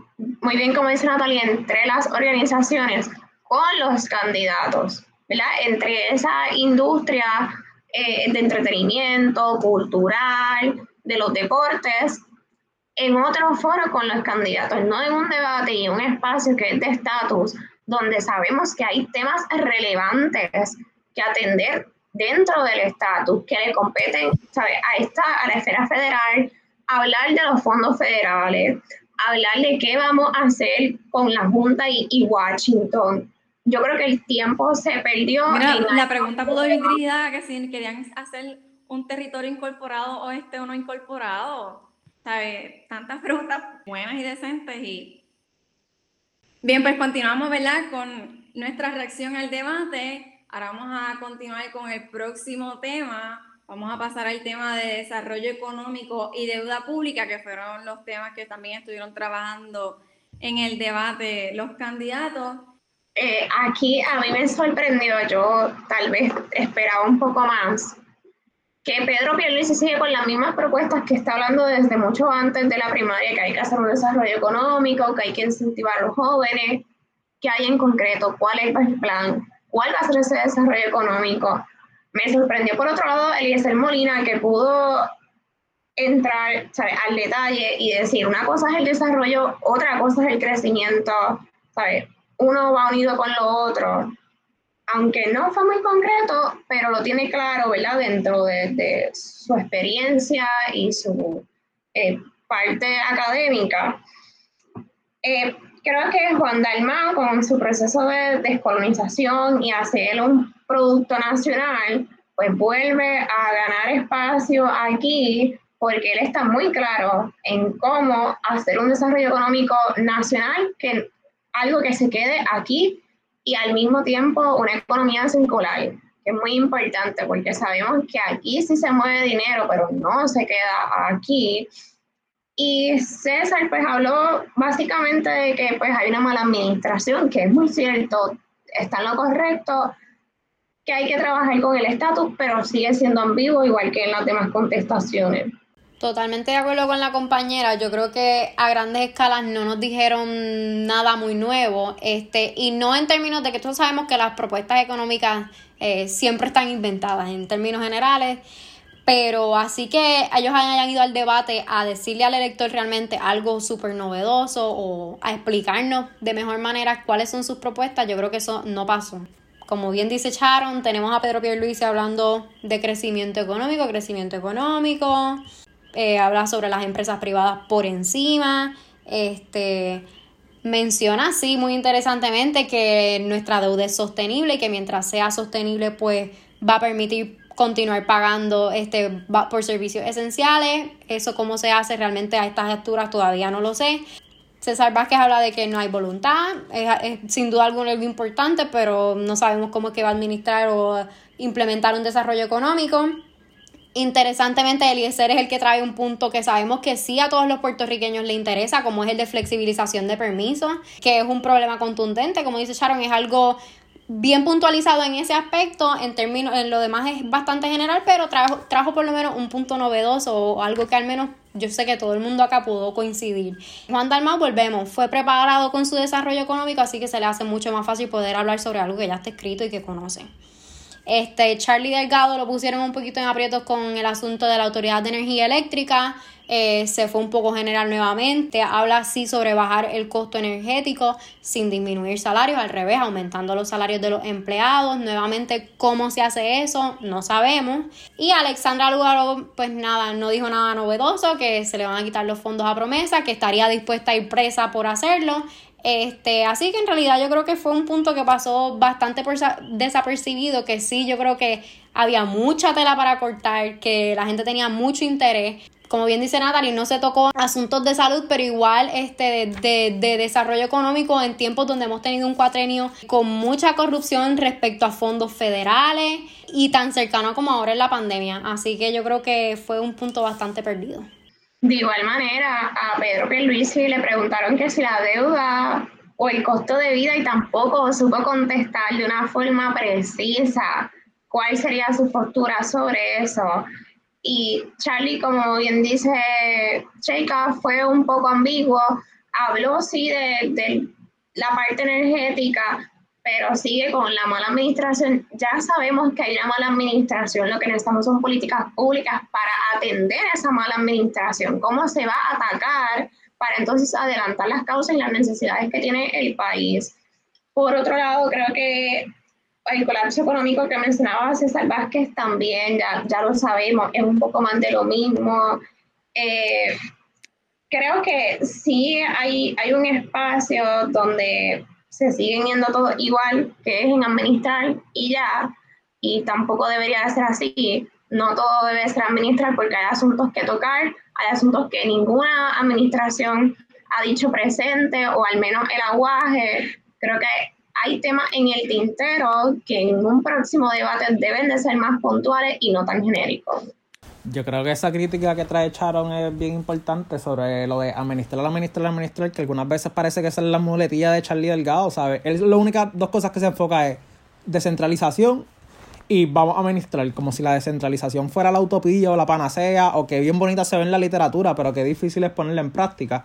muy bien como dice Natalia, entre las organizaciones con los candidatos, ¿verdad? Entre esa industria eh, de entretenimiento, cultural, de los deportes, en otro foro con los candidatos, no en un debate y un espacio que es de estatus, donde sabemos que hay temas relevantes que atender dentro del estatus, que le competen a, esta, a la esfera federal, hablar de los fondos federales, hablar de qué vamos a hacer con la Junta y, Washington. Yo creo que el tiempo se perdió. la pregunta pudo ir dirigida que si querían hacer un territorio incorporado o este o no incorporado. ¿Sabe? Tantas preguntas buenas y decentes y Bien, pues continuamos, ¿verdad? Con nuestra reacción al debate. Ahora vamos a continuar con el próximo tema. Vamos a pasar al tema de desarrollo económico y deuda pública, que fueron los temas que también estuvieron trabajando en el debate los candidatos. Eh, aquí a mí me sorprendió, yo tal vez esperaba un poco más, que Pedro Pierluisi sigue con las mismas propuestas que está hablando desde mucho antes de la primaria, que hay que hacer un desarrollo económico, que hay que incentivar a los jóvenes, que hay en concreto, cuál es el plan, cuál va a ser ese desarrollo económico. Me sorprendió por otro lado Eliezer Molina, que pudo entrar al detalle y decir, una cosa es el desarrollo, otra cosa es el crecimiento, ¿sabes? uno va unido con lo otro aunque no fue muy concreto, pero lo tiene claro, ¿verdad? Dentro de, su experiencia y su eh, parte académica. Eh, creo que Juan Dalmau, con su proceso de descolonización y hacer un producto nacional, pues vuelve a ganar espacio aquí porque él está muy claro en cómo hacer un desarrollo económico nacional, que algo que se quede aquí y al mismo tiempo una economía circular, que es muy importante porque sabemos que aquí sí se mueve dinero, pero no se queda aquí. Y César pues habló básicamente de que pues hay una mala administración, que es muy cierto, está en lo correcto, que hay que trabajar con el estatus, pero sigue siendo ambiguo igual que en las demás contestaciones. Totalmente de acuerdo con la compañera. Yo creo que a grandes escalas no nos dijeron nada muy nuevo. Este, y no en términos de que todos sabemos que las propuestas económicas eh, siempre están inventadas en términos generales. Pero así que ellos hayan ido al debate a decirle al elector realmente algo súper novedoso o a explicarnos de mejor manera cuáles son sus propuestas, yo creo que eso no pasó. Como bien dice Sharon, tenemos a Pedro Pierluisi hablando de crecimiento económico, crecimiento económico, eh, habla sobre las empresas privadas por encima, este, menciona así muy interesantemente que nuestra deuda es sostenible y que mientras sea sostenible pues va a permitir continuar pagando este por servicios esenciales. Eso cómo se hace realmente a estas alturas todavía no lo sé. César Vázquez habla de que no hay voluntad, es, sin duda alguna algo importante, pero no sabemos cómo es que va a administrar o implementar un desarrollo económico. Interesantemente, Eliezer es el que trae un punto que sabemos que sí a todos los puertorriqueños le interesa, como es el de flexibilización de permisos, que es un problema contundente, como dice Sharon, es algo bien puntualizado en ese aspecto, en términos, en lo demás es bastante general, pero trajo, trajo por lo menos un punto novedoso o algo que al menos yo sé que todo el mundo acá pudo coincidir. Juan Dalmau, volvemos, fue preparado con su desarrollo económico, así que se le hace mucho más fácil poder hablar sobre algo que ya está escrito y que conoce. Este, Charlie Delgado lo pusieron un poquito en aprietos con el asunto de la Autoridad de Energía Eléctrica. Eh, se fue un poco general nuevamente. Habla así sobre bajar el costo energético sin disminuir salarios, al revés, aumentando los salarios de los empleados. Nuevamente, ¿cómo se hace eso? No sabemos. Y Alexandra Lugaro, pues nada, no dijo nada novedoso, que se le van a quitar los fondos a promesa, que estaría dispuesta a ir presa por hacerlo. Este, así que en realidad yo creo que fue un punto que pasó bastante desapercibido, que sí, yo creo que había mucha tela para cortar, que la gente tenía mucho interés. Como bien dice Natalie, no se tocó asuntos de salud, pero igual este de, de desarrollo económico en tiempos donde hemos tenido un cuatrenio con mucha corrupción respecto a fondos federales y tan cercano como ahora en la pandemia. Así que yo creo que fue un punto bastante perdido. De igual manera, a Pedro Pierluisi le preguntaron que si la deuda o el costo de vida y tampoco supo contestar de una forma precisa cuál sería su postura sobre eso. Y Charlie, como bien dice Cheika, fue un poco ambiguo, habló sí de, de la parte energética, pero sigue con la mala administración. Ya sabemos que hay una mala administración, lo que necesitamos son políticas públicas para atender esa mala administración. ¿Cómo se va a atacar para entonces adelantar las causas y las necesidades que tiene el país? Por otro lado, creo que el colapso económico que mencionaba César Vázquez también, ya, ya lo sabemos, es un poco más de lo mismo. Eh, creo que sí hay, hay un espacio donde se siguen yendo todo igual, que es en administrar y ya, y tampoco debería de ser así. No todo debe ser administrar porque hay asuntos que tocar, hay asuntos que ninguna administración ha dicho presente o al menos el aguaje. Creo que hay temas en el tintero que en un próximo debate deben de ser más puntuales y no tan genéricos. Yo creo que esa crítica que trae Sharon es bien importante sobre lo de administrar, administrar, administrar, que algunas veces parece que esa es la muletilla de Charlie Delgado, ¿sabes? Él, lo única dos cosas que se enfoca es descentralización y vamos a administrar, como si la descentralización fuera la utopía o la panacea, o que bien bonita se ve en la literatura, pero que difícil es ponerla en práctica.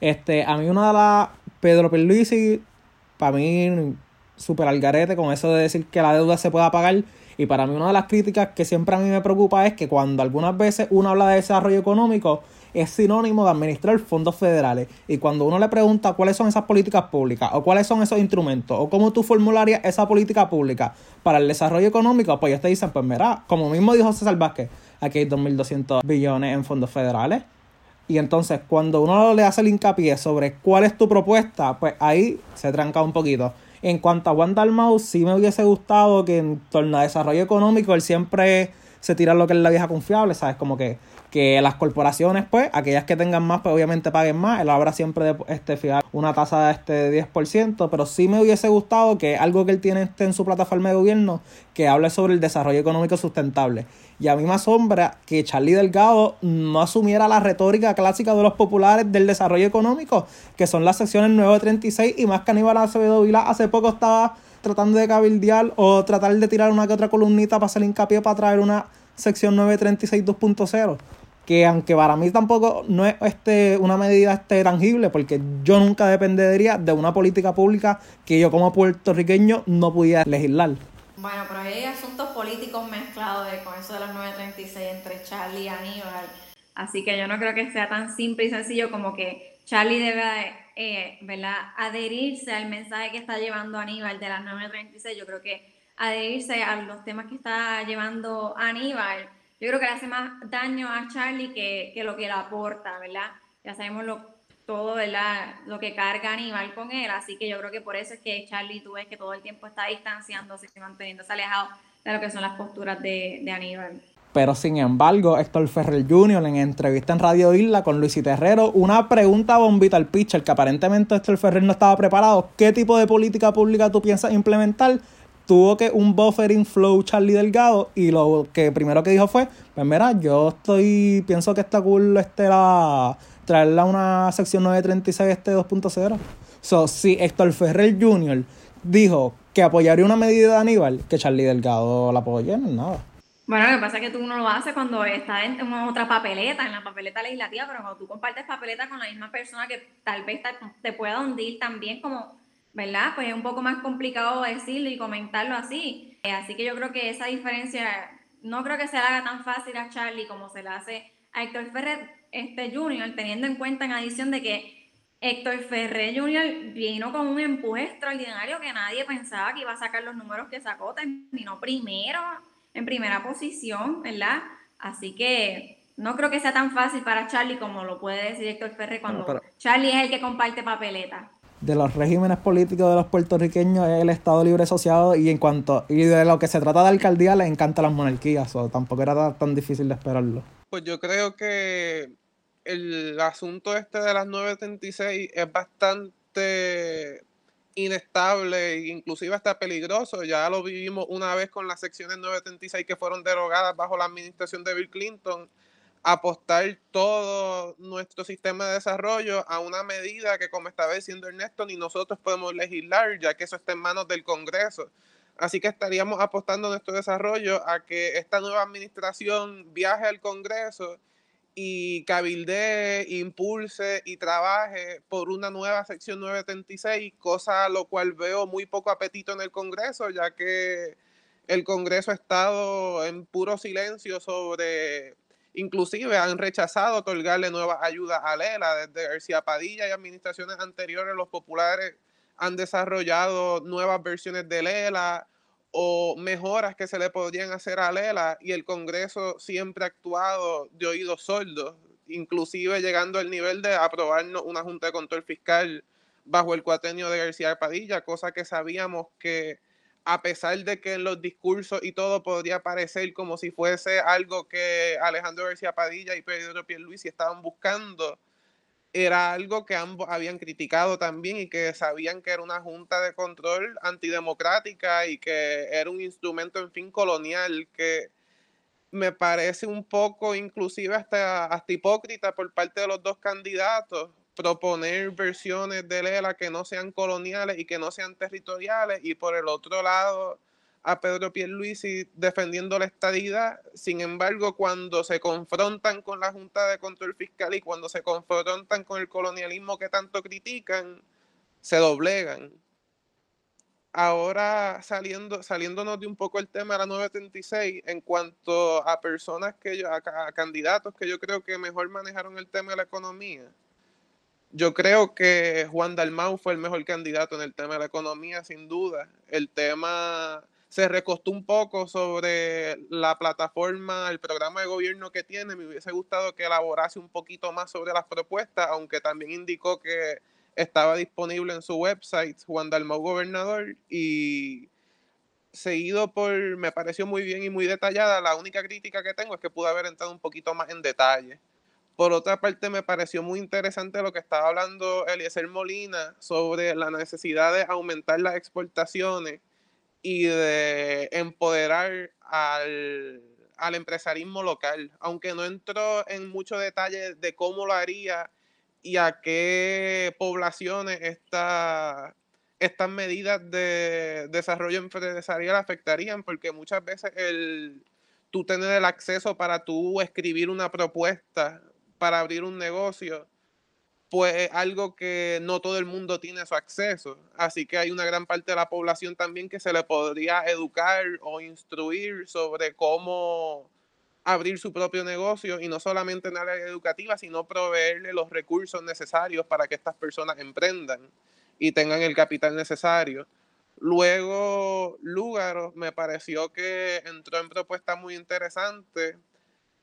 Este, a mí una de las, Pedro Pierluisi, para mí, súper al garete con eso de decir que la deuda se pueda pagar y para mí una de las críticas que siempre a mí me preocupa es que cuando algunas veces uno habla de desarrollo económico es sinónimo de administrar fondos federales. Y cuando uno le pregunta cuáles son esas políticas públicas o cuáles son esos instrumentos o cómo tú formularías esa política pública para el desarrollo económico, pues ellos te dicen, pues mira, como mismo dijo César Vázquez, aquí hay 2.200 billones en fondos federales. Y entonces cuando uno le hace el hincapié sobre cuál es tu propuesta, pues ahí se tranca un poquito. En cuanto a Juan Dalmau, sí me hubiese gustado que en torno a desarrollo económico él siempre se tira lo que es la vieja confiable, ¿sabes? Como que que las corporaciones, pues, aquellas que tengan más, pues obviamente paguen más. Él habrá siempre de este, fijar una tasa de este 10%, pero sí me hubiese gustado que algo que él tiene este en su plataforma de gobierno, que hable sobre el desarrollo económico sustentable. Y a mí me asombra que Charlie Delgado no asumiera la retórica clásica de los populares del desarrollo económico, que son las secciones 936 y más que Aníbal Acevedo Vila hace poco estaba tratando de cabildear o tratar de tirar una que otra columnita para hacer hincapié para traer una sección 936 2.0 que aunque para mí tampoco no es este una medida este tangible porque yo nunca dependería de una política pública que yo como puertorriqueño no pudiera legislar. Bueno, pero hay asuntos políticos mezclados con eso de los 936 entre Charlie y Aníbal. Así que yo no creo que sea tan simple y sencillo como que Charlie debe eh, adherirse al mensaje que está llevando Aníbal de las 936. Yo creo que adherirse a los temas que está llevando Aníbal yo creo que le hace más daño a Charlie que, que lo que le aporta, ¿verdad? Ya sabemos lo, todo, ¿verdad? Lo que carga Aníbal con él, así que yo creo que por eso es que Charlie tú ves que todo el tiempo está distanciándose y manteniéndose alejado de lo que son las posturas de, de Aníbal. Pero sin embargo, Héctor Ferrer Jr. en entrevista en Radio Isla con Luis Terrero, una pregunta bombita al pitcher que aparentemente Héctor Ferrer no estaba preparado. ¿Qué tipo de política pública tú piensas implementar? Tuvo que un buffering flow Charlie Delgado y lo que primero que dijo fue, pues mira, yo estoy, pienso que está cool este la, traerla a una sección 936 este 2.0. So, si Héctor Ferrer Jr. dijo que apoyaría una medida de Aníbal, que Charlie Delgado la apoye, no nada. Bueno, lo que pasa es que tú no lo haces cuando estás en una otra papeleta, en la papeleta legislativa, pero cuando tú compartes papeleta con la misma persona que tal vez te pueda hundir también como ¿verdad? Pues es un poco más complicado decirlo y comentarlo así. así que yo creo que esa diferencia no creo que se la haga tan fácil a Charlie como se la hace a Héctor Ferrer este Junior, teniendo en cuenta en adición de que Héctor Ferrer Jr. vino con un empuje extraordinario que nadie pensaba que iba a sacar los números que sacó, terminó primero, en primera posición, ¿verdad? Así que no creo que sea tan fácil para Charlie como lo puede decir Héctor Ferrer cuando Charlie es el que comparte papeleta. De los regímenes políticos de los puertorriqueños es el Estado Libre Asociado y en cuanto y de lo que se trata de alcaldía les encantan las monarquías, o tampoco era tan difícil de esperarlo. Pues yo creo que el asunto este de las 936 es bastante inestable e inclusive hasta peligroso. Ya lo vivimos una vez con las secciones 936 que fueron derogadas bajo la administración de Bill Clinton. Apostar todo nuestro sistema de desarrollo a una medida que, como estaba diciendo Ernesto, ni nosotros podemos legislar, ya que eso está en manos del Congreso. Así que estaríamos apostando nuestro desarrollo a que esta nueva administración viaje al Congreso y cabildee, impulse y trabaje por una nueva sección 936, cosa a lo cual veo muy poco apetito en el Congreso, ya que el Congreso ha estado en puro silencio sobre, inclusive han rechazado otorgarle nuevas ayudas a Lela, desde García Padilla y administraciones anteriores los populares han desarrollado nuevas versiones de Lela, o mejoras que se le podrían hacer a Lela y el Congreso siempre ha actuado de oídos sordos, inclusive llegando al nivel de aprobarnos una Junta de Control Fiscal bajo el cuatrenio de García Padilla, cosa que sabíamos que a pesar de que en los discursos y todo podría parecer como si fuese algo que Alejandro García Padilla y Pedro Pierluisi estaban buscando, era algo que ambos habían criticado también y que sabían que era una junta de control antidemocrática y que era un instrumento, en fin, colonial que me parece un poco inclusive hasta, hasta hipócrita por parte de los dos candidatos proponer versiones de Lela que no sean coloniales y que no sean territoriales y por el otro lado a Pedro Pierluisi defendiendo la estadidad. Sin embargo, cuando se confrontan con la Junta de Control Fiscal y cuando se confrontan con el colonialismo que tanto critican, se doblegan. Ahora saliendo, saliéndonos de un poco el tema de la 936, en cuanto a personas que yo, a, a candidatos que yo creo que mejor manejaron el tema de la economía, yo creo que Juan Dalmau fue el mejor candidato en el tema de la economía, sin duda. El tema se recostó un poco sobre la plataforma, el programa de gobierno que tiene. Me hubiese gustado que elaborase un poquito más sobre las propuestas, aunque también indicó que estaba disponible en su website, Juan Dalmau Gobernador, y seguido por, me pareció muy bien y muy detallada. La única crítica que tengo es que pudo haber entrado un poquito más en detalle. Por otra parte, me pareció muy interesante lo que estaba hablando Eliezer Molina sobre la necesidad de aumentar las exportaciones y de empoderar al, al empresarismo local, aunque no entró en mucho detalle de cómo lo haría y a qué poblaciones esta, estas medidas de desarrollo empresarial afectarían, porque muchas veces el, tú tener el acceso para tú escribir una propuesta para abrir un negocio pues es algo que no todo el mundo tiene su acceso. Así que hay una gran parte de la población también que se le podría educar o instruir sobre cómo abrir su propio negocio y no solamente en área educativa, sino proveerle los recursos necesarios para que estas personas emprendan y tengan el capital necesario. Luego, Lúgaro me pareció que entró en propuestas muy interesantes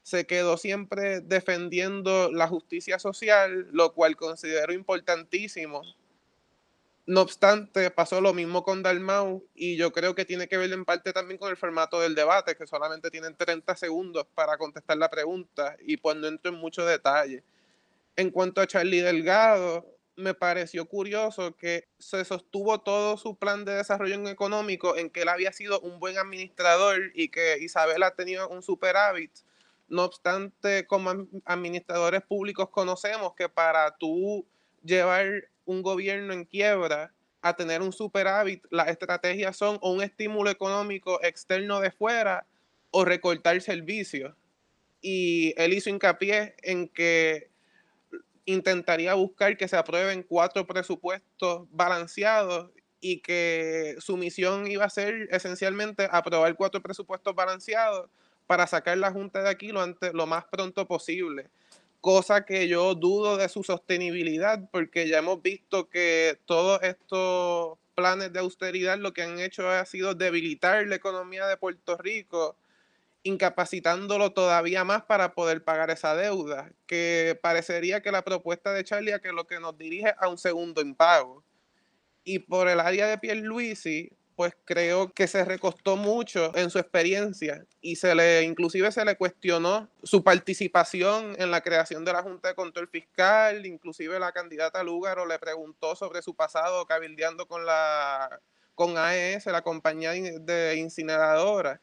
se quedó siempre defendiendo la justicia social, lo cual considero importantísimo. No obstante, pasó lo mismo con Dalmau y yo creo que tiene que ver en parte también con el formato del debate, que solamente tienen 30 segundos para contestar la pregunta y pues no entro en mucho detalle. En cuanto a Charlie Delgado, me pareció curioso que se sostuvo todo su plan de desarrollo económico en que él había sido un buen administrador y que Isabel ha tenido un superávit no obstante, como administradores públicos conocemos que para tú llevar un gobierno en quiebra a tener un superávit, las estrategias son o un estímulo económico externo de fuera o recortar servicios. Y él hizo hincapié en que intentaría buscar que se aprueben cuatro presupuestos balanceados y que su misión iba a ser esencialmente aprobar cuatro presupuestos balanceados para sacar la Junta de aquí lo, antes, lo más pronto posible. Cosa que yo dudo de su sostenibilidad porque ya hemos visto que todos estos planes de austeridad lo que han hecho ha sido debilitar la economía de Puerto Rico, incapacitándolo todavía más para poder pagar esa deuda, que parecería que la propuesta de Charlie que lo que nos dirige a un segundo impago. Y por el área de Pierluisi, pues creo que se recostó mucho en su experiencia y se le inclusive se le cuestionó su participación en la creación de la Junta de Control Fiscal, inclusive la candidata Lúgaro le preguntó sobre su pasado cabildeando con la con AES, la compañía de incineradora.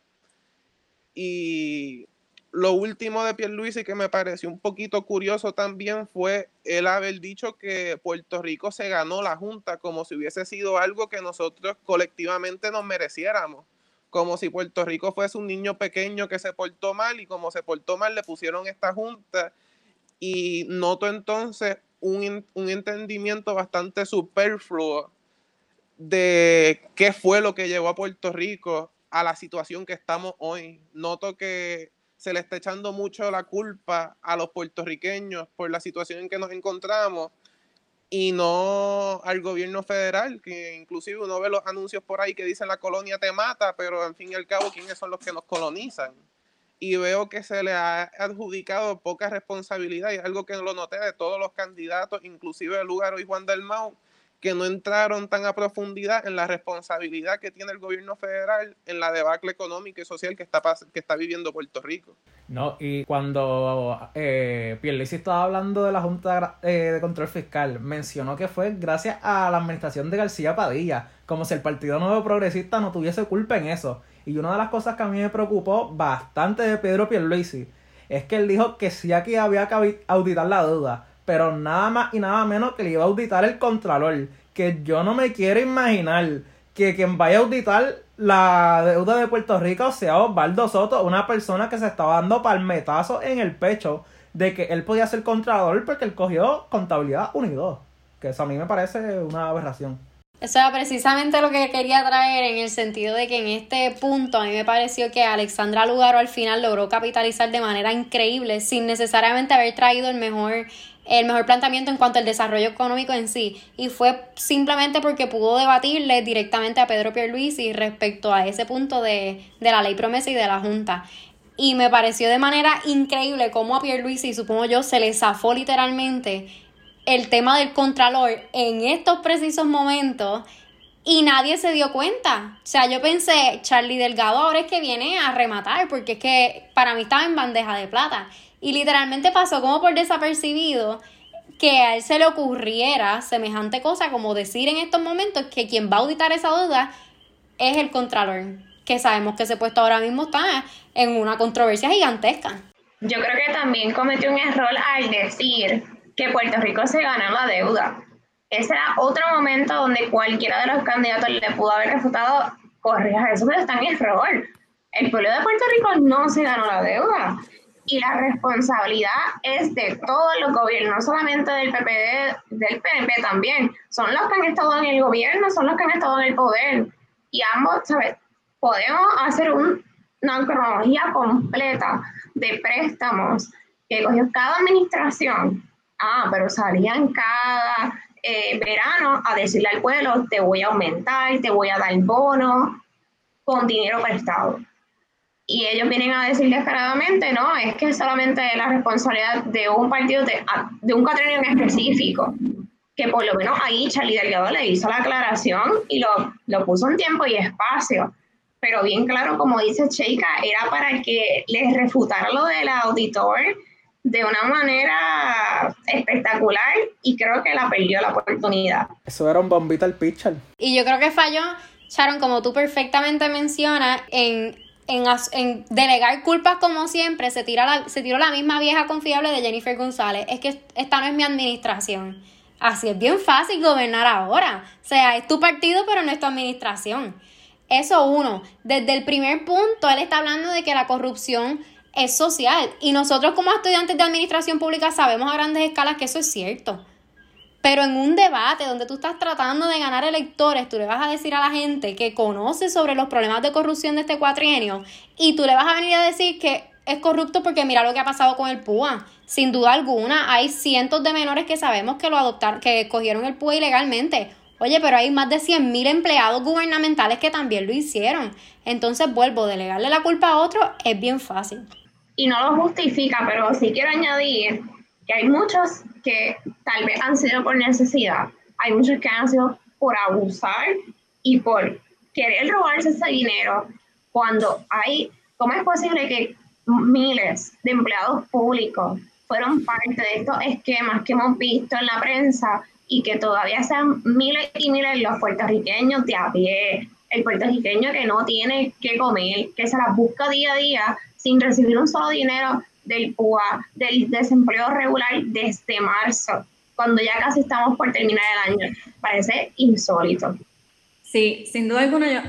Y lo último de Pierluisi que me pareció un poquito curioso también fue el haber dicho que Puerto Rico se ganó la Junta como si hubiese sido algo que nosotros colectivamente nos mereciéramos. Como si Puerto Rico fuese un niño pequeño que se portó mal y como se portó mal le pusieron esta Junta. Y noto entonces un, un entendimiento bastante superfluo de qué fue lo que llevó a Puerto Rico a la situación que estamos hoy. Noto que se le está echando mucho la culpa a los puertorriqueños por la situación en que nos encontramos y no al gobierno federal, que inclusive uno ve los anuncios por ahí que dicen la colonia te mata, pero en fin y al cabo, ¿quiénes son los que nos colonizan? Y veo que se le ha adjudicado poca responsabilidad y algo que lo noté de todos los candidatos, inclusive Lugaro y Juan del Mau, que no entraron tan a profundidad en la responsabilidad que tiene el gobierno federal en la debacle económica y social que está, que está viviendo Puerto Rico. No, y cuando eh, Pierluisi estaba hablando de la Junta eh, de Control Fiscal, mencionó que fue gracias a la administración de García Padilla, como si el Partido Nuevo Progresista no tuviese culpa en eso. Y una de las cosas que a mí me preocupó bastante de Pedro Pierluisi es que él dijo que sí aquí había que auditar la deuda, pero nada más y nada menos que le iba a auditar el Contralor. Que yo no me quiero imaginar que quien vaya a auditar la deuda de Puerto Rico sea Osvaldo Soto, una persona que se estaba dando palmetazos en el pecho de que él podía ser Contralor porque él cogió contabilidad unido. Que eso a mí me parece una aberración. Eso era precisamente lo que quería traer en el sentido de que en este punto a mí me pareció que Alexandra Lugaro al final logró capitalizar de manera increíble sin necesariamente haber traído el mejor el mejor planteamiento en cuanto al desarrollo económico en sí y fue simplemente porque pudo debatirle directamente a Pedro Pierluisi respecto a ese punto de, de la ley promesa y de la Junta. Y me pareció de manera increíble cómo a Pierluisi, supongo yo, se le zafó literalmente el tema del contralor en estos precisos momentos y nadie se dio cuenta. O sea, yo pensé, Charlie Delgado ahora es que viene a rematar, porque es que para mí estaba en bandeja de plata. Y literalmente pasó como por desapercibido que a él se le ocurriera semejante cosa como decir en estos momentos que quien va a auditar esa deuda es el Contralor, que sabemos que ese puesto ahora mismo está en una controversia gigantesca. Yo creo que también cometió un error al decir que Puerto Rico se gana la deuda. Ese era otro momento donde cualquiera de los candidatos le pudo haber refutado, corrija eso, pero está en error. El pueblo de Puerto Rico no se ganó la deuda y la responsabilidad es de todos los gobiernos, no solamente del PPD, del PNP también. Son los que han estado en el gobierno, son los que han estado en el poder. Y ambos, ¿sabes? Podemos hacer una cronología completa de préstamos que cogió cada administración. Ah, pero salían cada eh, verano a decirle al pueblo, te voy a aumentar, te voy a dar bono con dinero prestado y ellos vienen a decir descaradamente, no, es que es solamente la responsabilidad de un partido, de, de un catrenio en específico, que por lo menos ahí Charlie Delgado le hizo la aclaración y lo, lo puso en tiempo y espacio, pero bien claro, como dice Cheika, era para que les refutara lo del auditor de una manera espectacular y creo que la perdió la oportunidad. Eso era un bombita al pitcher. Y yo creo que falló, Sharon, como tú perfectamente mencionas, en en, delegar culpas como siempre, se, tira la, se tiró la misma vieja confiable de Jennifer González. Es que esta no es mi administración. Así es bien fácil gobernar ahora. O sea, es tu partido, pero no es tu administración. Eso uno. Desde el primer punto, él está hablando de que la corrupción es social. Y nosotros como estudiantes de administración pública sabemos a grandes escalas que eso es cierto. Pero en un debate donde tú estás tratando de ganar electores, tú le vas a decir a la gente que conoce sobre los problemas de corrupción de este cuatrienio y tú le vas a venir a decir que es corrupto porque mira lo que ha pasado con el PUA. Sin duda alguna, hay cientos de menores que sabemos que lo adoptaron, que cogieron el PUA ilegalmente. Oye, pero hay más de 100.000 empleados gubernamentales que también lo hicieron. Entonces, vuelvo, delegarle la culpa a otro es bien fácil. Y no lo justifica, pero sí quiero añadir que hay muchos que tal vez han sido por necesidad, hay muchos que han sido por abusar y por querer robarse ese dinero, cuando hay, ¿cómo es posible que miles de empleados públicos fueron parte de estos esquemas que hemos visto en la prensa y que todavía sean miles y miles los puertorriqueños de a pie, el puertorriqueño que no tiene que comer, que se las busca día a día sin recibir un solo dinero del PUA, del desempleo regular desde marzo, cuando ya casi estamos por terminar el año. Parece insólito. Sí, sin duda alguna yo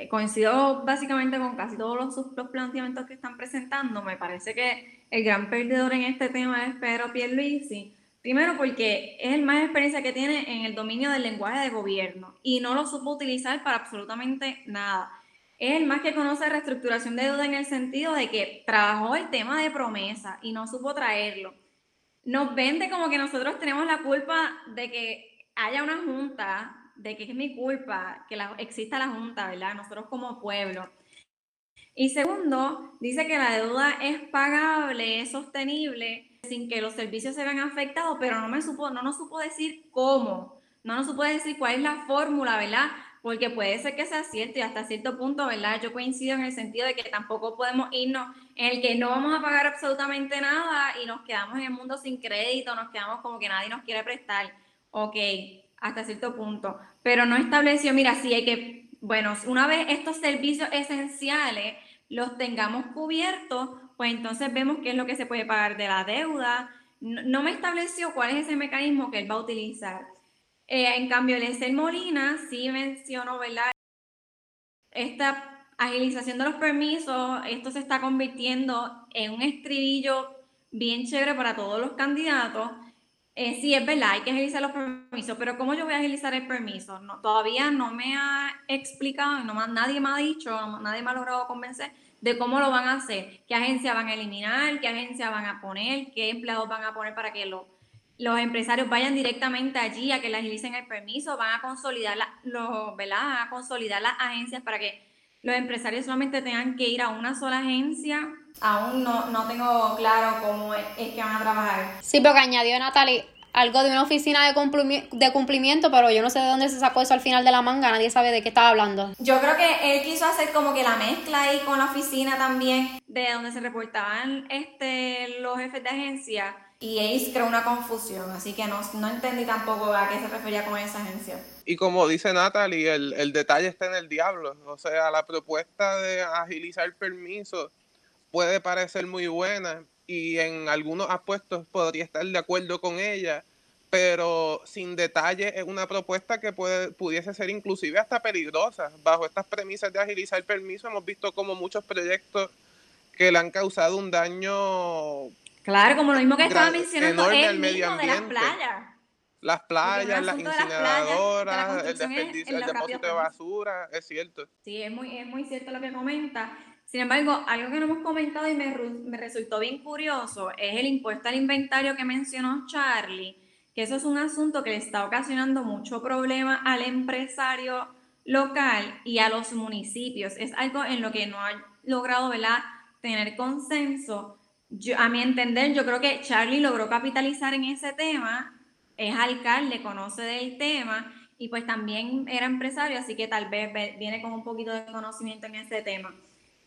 eh, coincido básicamente con casi todos los, planteamientos que están presentando. Me parece que el gran perdedor en este tema es Pedro Pierluisi. Primero porque es el más experiencia que tiene en el dominio del lenguaje de gobierno y no lo supo utilizar para absolutamente nada es el más que conoce reestructuración de deuda en el sentido de que trabajó el tema de promesa y no supo traerlo. Nos vende como que nosotros tenemos la culpa de que haya una junta, de que es mi culpa que la, exista la junta, ¿verdad? Nosotros como pueblo. Y segundo, dice que la deuda es pagable, es sostenible, sin que los servicios se vean afectados, pero no, me supo, no nos supo decir cómo, no nos supo decir cuál es la fórmula, ¿verdad? Porque puede ser que sea cierto y hasta cierto punto, ¿verdad? Yo coincido en el sentido de que tampoco podemos irnos en el que no vamos a pagar absolutamente nada y nos quedamos en el mundo sin crédito, nos quedamos como que nadie nos quiere prestar. Ok, hasta cierto punto. Pero no estableció, mira, sí hay que, bueno, una vez estos servicios esenciales los tengamos cubiertos, pues entonces vemos qué es lo que se puede pagar de la deuda. No, no me estableció cuál es ese mecanismo que él va a utilizar. Eh, en cambio, el Molina sí mencionó, ¿verdad? Esta agilización de los permisos, esto se está convirtiendo en un estribillo bien chévere para todos los candidatos. Eh, sí, es verdad, hay que agilizar los permisos, pero ¿cómo yo voy a agilizar el permiso? Todavía no me ha explicado, no, nadie me ha dicho, nadie me ha logrado convencer de cómo lo van a hacer, qué agencia van a eliminar, qué agencia van a poner, qué empleados van a poner para que lo los empresarios vayan directamente allí a que les agilicen el permiso, van a consolidar, la, los, ¿verdad? a consolidar las agencias para que los empresarios solamente tengan que ir a una sola agencia. Aún no, no tengo claro cómo es, que van a trabajar. Sí, pero que añadió Natalie algo de una oficina de, cumplimiento, de cumplimiento, pero yo no sé de dónde se sacó eso al final de la manga, nadie sabe de qué estaba hablando. Yo creo que él quiso hacer como que la mezcla ahí con la oficina también, de donde se reportaban este, los jefes de agencia y Ace creó una confusión, así que no, no entendí tampoco a qué se refería con esa agencia. Y como dice Natalie, el, el detalle está en el diablo, o sea, la propuesta de agilizar permisos puede parecer muy buena y en algunos aspectos podría estar de acuerdo con ella, pero sin detalle es una propuesta que puede, pudiese ser inclusive hasta peligrosa. Bajo estas premisas de agilizar permiso hemos visto como muchos proyectos que le han causado un daño Claro, como lo mismo que estaba mencionando el medio de las playas. Las playas, las incineradoras, el, desperdicio, el depósito de basura, es cierto. Sí, es muy, es muy cierto lo que comenta. Sin embargo, algo que no hemos comentado y me, me resultó bien curioso es el impuesto al inventario que mencionó Charlie, que eso es un asunto que le está ocasionando mucho problema al empresario local y a los municipios. Es algo en lo que no ha logrado ¿verdad? tener consenso a mi entender, yo creo que Charlie logró capitalizar en ese tema, es alcalde, conoce del tema y pues también era empresario, así que tal vez viene con un poquito de conocimiento en ese tema.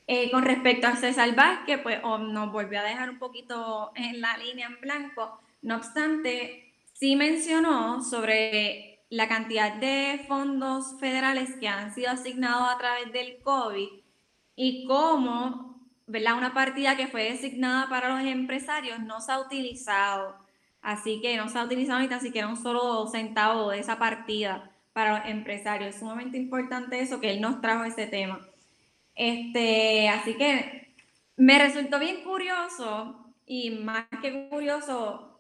Eh, con respecto a César Vázquez, pues nos volvió a dejar un poquito en la línea en blanco. No obstante, sí mencionó sobre la cantidad de fondos federales que han sido asignados a través del COVID y cómo ¿verdad? Una partida que fue designada para los empresarios no se ha utilizado. Así que no se ha utilizado ni tan siquiera un solo centavo de esa partida para los empresarios. Es sumamente importante eso, que él nos trajo ese tema. Este, así que me resultó bien curioso y más que curioso,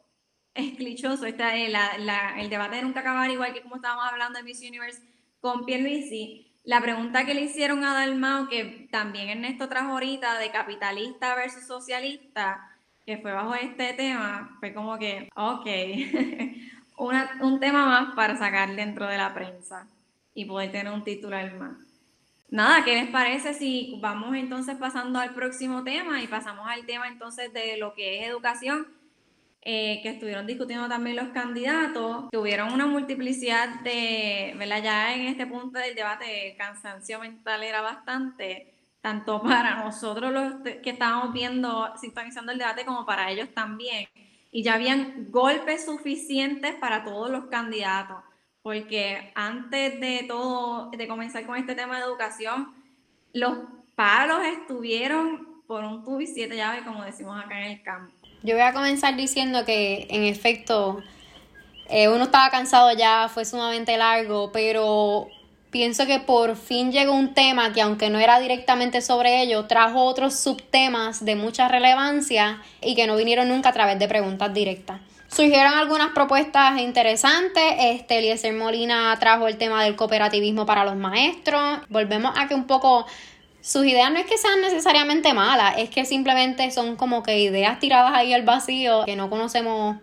es clichoso, está, eh, la, la, el debate de nunca acabar, igual que como estábamos hablando de Miss Universe con Pierluisi, la pregunta que le hicieron a Dalmao, que también Ernesto trajo ahorita, de capitalista versus socialista, que fue bajo este tema, fue como que, ok, un tema más para sacar dentro de la prensa y poder tener un titular más. Nada, ¿qué les parece si vamos entonces pasando al próximo tema y pasamos al tema entonces de lo que es educación? Eh, que estuvieron discutiendo también los candidatos, tuvieron una multiplicidad de, ¿verdad? Ya en este punto del debate, el cansancio mental era bastante, tanto para nosotros los que estábamos viendo, sintonizando el debate, como para ellos también. Y ya habían golpes suficientes para todos los candidatos, porque antes de todo, de comenzar con este tema de educación, los palos estuvieron por un tubo y siete llaves, como decimos acá en el campo. Yo voy a comenzar diciendo que en efecto eh, uno estaba cansado ya, fue sumamente largo, pero pienso que por fin llegó un tema que aunque no era directamente sobre ello, trajo otros subtemas de mucha relevancia y que no vinieron nunca a través de preguntas directas. Surgieron algunas propuestas interesantes. Este, Eliezer Molina trajo el tema del cooperativismo para los maestros. Volvemos a que un poco sus ideas no es que sean necesariamente malas, es que simplemente son como que ideas tiradas ahí al vacío que no conocemos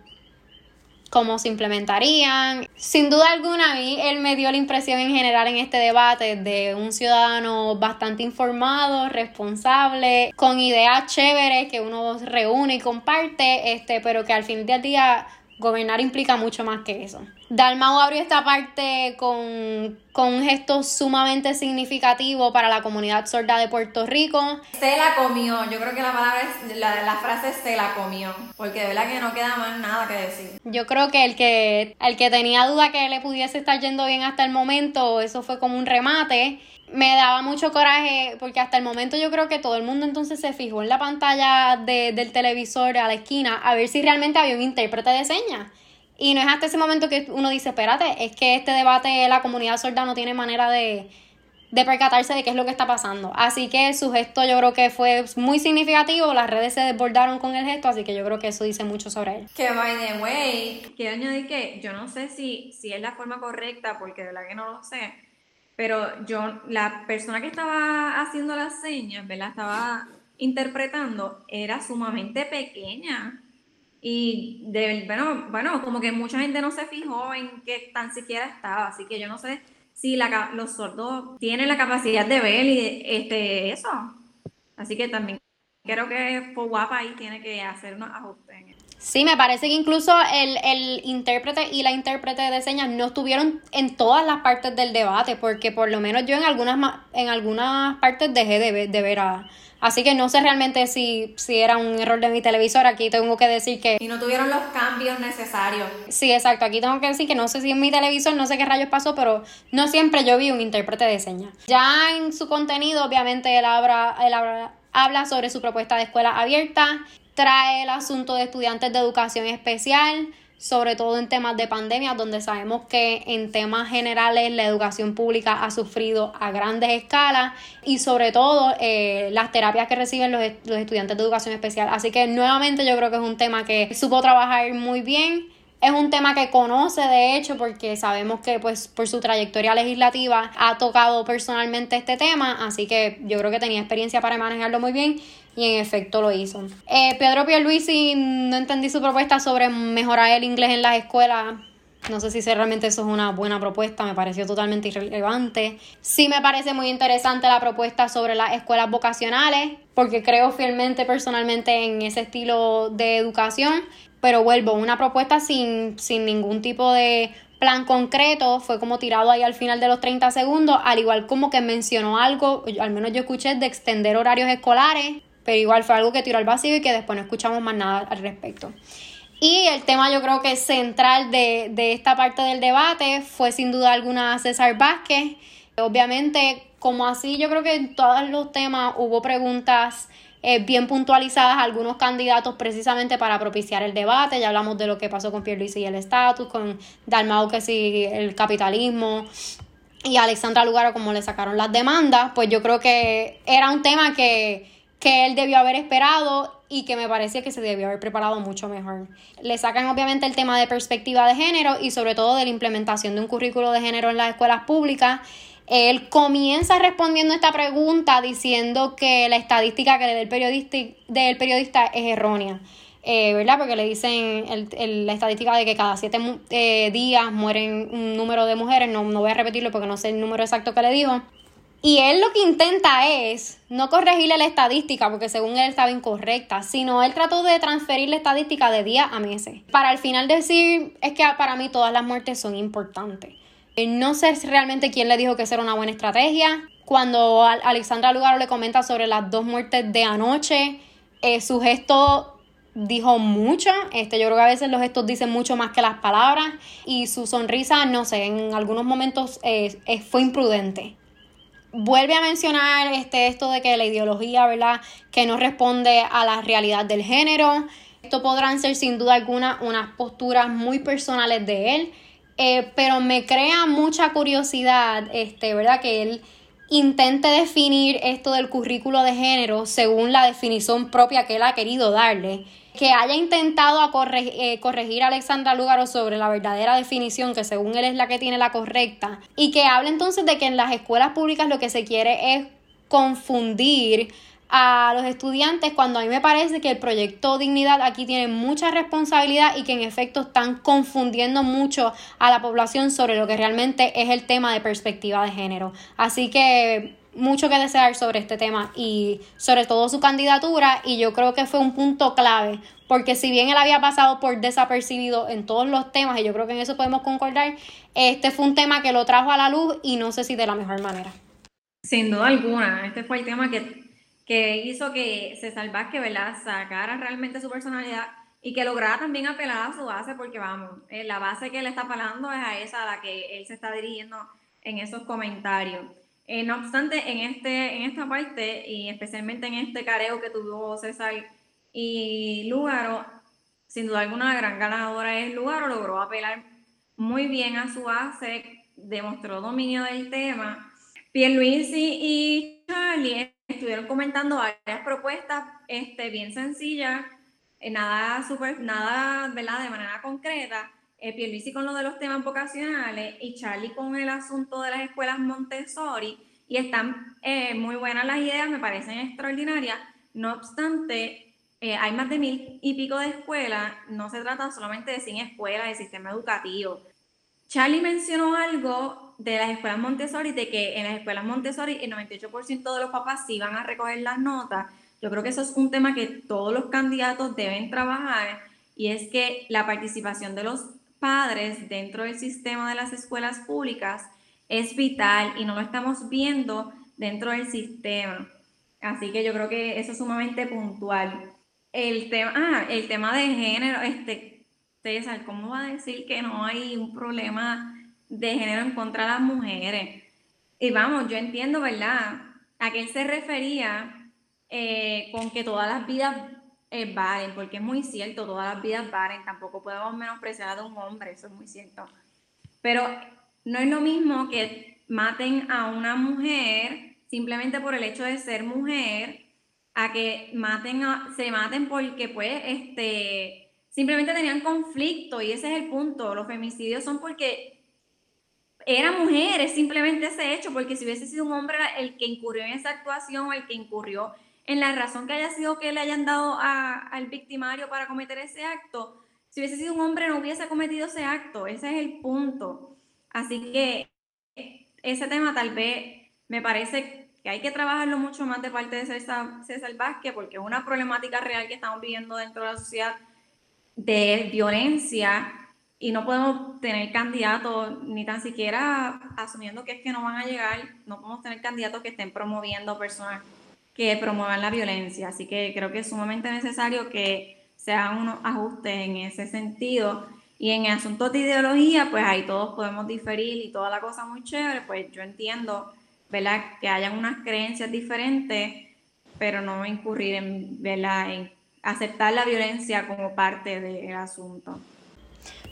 cómo se implementarían. Sin duda alguna, a mí él me dio la impresión en general en este debate de un ciudadano bastante informado, responsable, con ideas chéveres que uno reúne y comparte, este, pero que al fin del día gobernar implica mucho más que eso. Dalmau abrió esta parte con, un gesto sumamente significativo para la comunidad sorda de Puerto Rico. Se la comió, yo creo que la palabra es, la, la frase se la comió, porque de verdad que no queda más nada que decir. Yo creo que el que, el que tenía duda que le pudiese estar yendo bien hasta el momento, eso fue como un remate me daba mucho coraje porque hasta el momento yo creo que todo el mundo entonces se fijó en la pantalla del televisor a la esquina a ver si realmente había un intérprete de señas. Y no es hasta ese momento que uno dice, espérate, es que este debate la comunidad sorda no tiene manera de, de percatarse de qué es lo que está pasando. Así que su gesto yo creo que fue muy significativo, las redes se desbordaron con el gesto, así que yo creo que eso dice mucho sobre él. Que by the way, quiero añadir que yo no sé si, si es la forma correcta, porque de verdad que no lo sé, pero yo, la persona que estaba haciendo las señas, ¿verdad? Estaba interpretando, era sumamente pequeña. Y de, bueno, bueno, como que mucha gente no se fijó en qué tan siquiera estaba, así que yo no sé si los sordos tienen la capacidad de ver y este, eso. Así que también creo que guapa ahí tiene que hacer unos ajustes en. Sí, me parece que incluso el, el intérprete y la intérprete de señas no estuvieron en todas las partes del debate, porque por lo menos yo en algunas, en algunas partes dejé de ver, de ver a, Así que no sé realmente si, si era un error de mi televisor. Aquí tengo que decir que. Y no tuvieron los cambios necesarios. Sí, exacto. Aquí tengo que decir que no sé si en mi televisor, no sé qué rayos pasó, pero no siempre yo vi un intérprete de señas. Ya en su contenido, obviamente, él habla, él habla, habla sobre su propuesta de escuela abierta, trae el asunto de estudiantes de educación especial sobre todo en temas de pandemia, donde sabemos que en temas generales la educación pública ha sufrido a grandes escalas y sobre todo eh, las terapias que reciben los, los estudiantes de educación especial. Así que nuevamente yo creo que es un tema que supo trabajar muy bien. Es un tema que conoce de hecho porque sabemos que pues por su trayectoria legislativa ha tocado personalmente este tema, así que yo creo que tenía experiencia para manejarlo muy bien y en efecto lo hizo. Eh, Pedro Pierluisi, no entendí su propuesta sobre mejorar el inglés en las escuelas. No sé si realmente eso es una buena propuesta, me pareció totalmente irrelevante. Sí me parece muy interesante la propuesta sobre las escuelas vocacionales, porque creo fielmente personalmente en ese estilo de educación, pero vuelvo, una propuesta sin, sin ningún tipo de plan concreto, fue como tirado ahí al final de los 30 segundos, al igual como que mencionó algo, al menos yo escuché, de extender horarios escolares, pero igual fue algo que tiró al vacío y que después no escuchamos más nada al respecto. Y el tema yo creo que central de, de esta parte del debate fue sin duda alguna César Vázquez. Obviamente, como así, yo creo que en todos los temas hubo preguntas eh, bien puntualizadas a algunos candidatos precisamente para propiciar el debate. Ya hablamos de lo que pasó con Pierluisi y el estatus, con Dalmau que sí, el capitalismo y Alexandra Lugaro como le sacaron las demandas. Pues yo creo que era un tema que que él debió haber esperado y que me parecía que se debió haber preparado mucho mejor. Le sacan obviamente el tema de perspectiva de género y sobre todo de la implementación de un currículo de género en las escuelas públicas. Él comienza respondiendo esta pregunta diciendo que la estadística que le da el periodista, del periodista es errónea. Eh, ¿verdad? Porque le dicen la estadística de que cada siete eh, días mueren un número de mujeres, no, no voy a repetirlo porque no sé el número exacto que le dijo. Y él lo que intenta es no corregirle la estadística, porque según él estaba incorrecta, sino él trató de transferir la estadística de día a meses. Para al final decir, es que para mí todas las muertes son importantes. Eh, no sé realmente quién le dijo que esa era una buena estrategia. Cuando Alexandra Lugaro le comenta sobre las dos muertes de anoche, su gesto dijo mucho. Este, yo creo que a veces los gestos dicen mucho más que las palabras. Y su sonrisa, no sé, en algunos momentos eh, fue imprudente. Vuelve a mencionar este, esto de que la ideología, ¿verdad? Que no responde a la realidad del género. Esto podrán ser sin duda alguna unas posturas muy personales de él. Eh, pero me crea mucha curiosidad, este, ¿verdad? Que él intente definir esto del currículo de género según la definición propia que él ha querido darle que haya intentado a eh, corregir a Alexandra Lúgaro sobre la verdadera definición, que según él es la que tiene la correcta, y que hable entonces de que en las escuelas públicas lo que se quiere es confundir a los estudiantes cuando a mí me parece que el proyecto Dignidad aquí tiene mucha responsabilidad y que en efecto están confundiendo mucho a la población sobre lo que realmente es el tema de perspectiva de género. Así que mucho que desear sobre este tema y sobre todo su candidatura y yo creo que fue un punto clave porque si bien él había pasado por desapercibido en todos los temas y yo creo que en eso podemos concordar, este fue un tema que lo trajo a la luz y no sé si de la mejor manera. Sin duda alguna, este fue el tema que, que hizo que César Vázquez, ¿verdad?, sacara realmente su personalidad y que lograra también apelar a su base porque vamos, eh, la base que él está apelando es a esa a la que él se está dirigiendo en esos comentarios. Eh, no obstante, en, este, en esta parte, y especialmente en este careo que tuvo César y Lugaro, sin duda alguna la gran ganadora es Lugaro, logró apelar muy bien a su base, demostró dominio del tema. Pierluisi y Charlie estuvieron comentando varias propuestas este, bien sencillas, eh, nada, super, nada de manera concreta. Eh, Pierluisi con lo de los temas vocacionales y Charlie con el asunto de las escuelas Montessori. Y están eh, muy buenas las ideas, me parecen extraordinarias. No obstante, eh, hay más de mil y pico de escuelas. No se trata solamente de 100 escuelas, de sistema educativo. Charlie mencionó algo de las escuelas Montessori, de que en las escuelas Montessori el 98% de los papás sí van a recoger las notas. Yo creo que eso es un tema que todos los candidatos deben trabajar y es que la participación de los padres dentro del sistema de las escuelas públicas es vital y no lo estamos viendo dentro del sistema. Así que yo creo que eso es sumamente puntual. El tema, ah, el tema de género, este, César, ¿cómo va a decir que no hay un problema de género en contra de las mujeres? Y vamos, yo entiendo, ¿verdad? A qué se refería eh, con que todas las vidas eh, valen, porque es muy cierto, todas las vidas valen, tampoco podemos menospreciar a un hombre, eso es muy cierto. Pero no es lo mismo que maten a una mujer simplemente por el hecho de ser mujer, a que maten se maten porque pues este simplemente tenían conflicto y ese es el punto. Los femicidios son porque era mujer, es simplemente ese hecho, porque si hubiese sido un hombre el que incurrió en esa actuación o el que incurrió en la razón que haya sido que le hayan dado al victimario para cometer ese acto, si hubiese sido un hombre no hubiese cometido ese acto, ese es el punto. Así que ese tema tal vez me parece que hay que trabajarlo mucho más de parte de César, César Vázquez porque es una problemática real que estamos viviendo dentro de la sociedad de violencia y no podemos tener candidatos ni tan siquiera asumiendo que es que no van a llegar, no podemos tener candidatos que estén promoviendo personas que promuevan la violencia. Así que creo que es sumamente necesario que se hagan unos ajustes en ese sentido. Y en asuntos de ideología, pues ahí todos podemos diferir y toda la cosa muy chévere, pues yo entiendo, ¿verdad? Que hayan unas creencias diferentes, pero no incurrir en, ¿verdad? En aceptar la violencia como parte del asunto.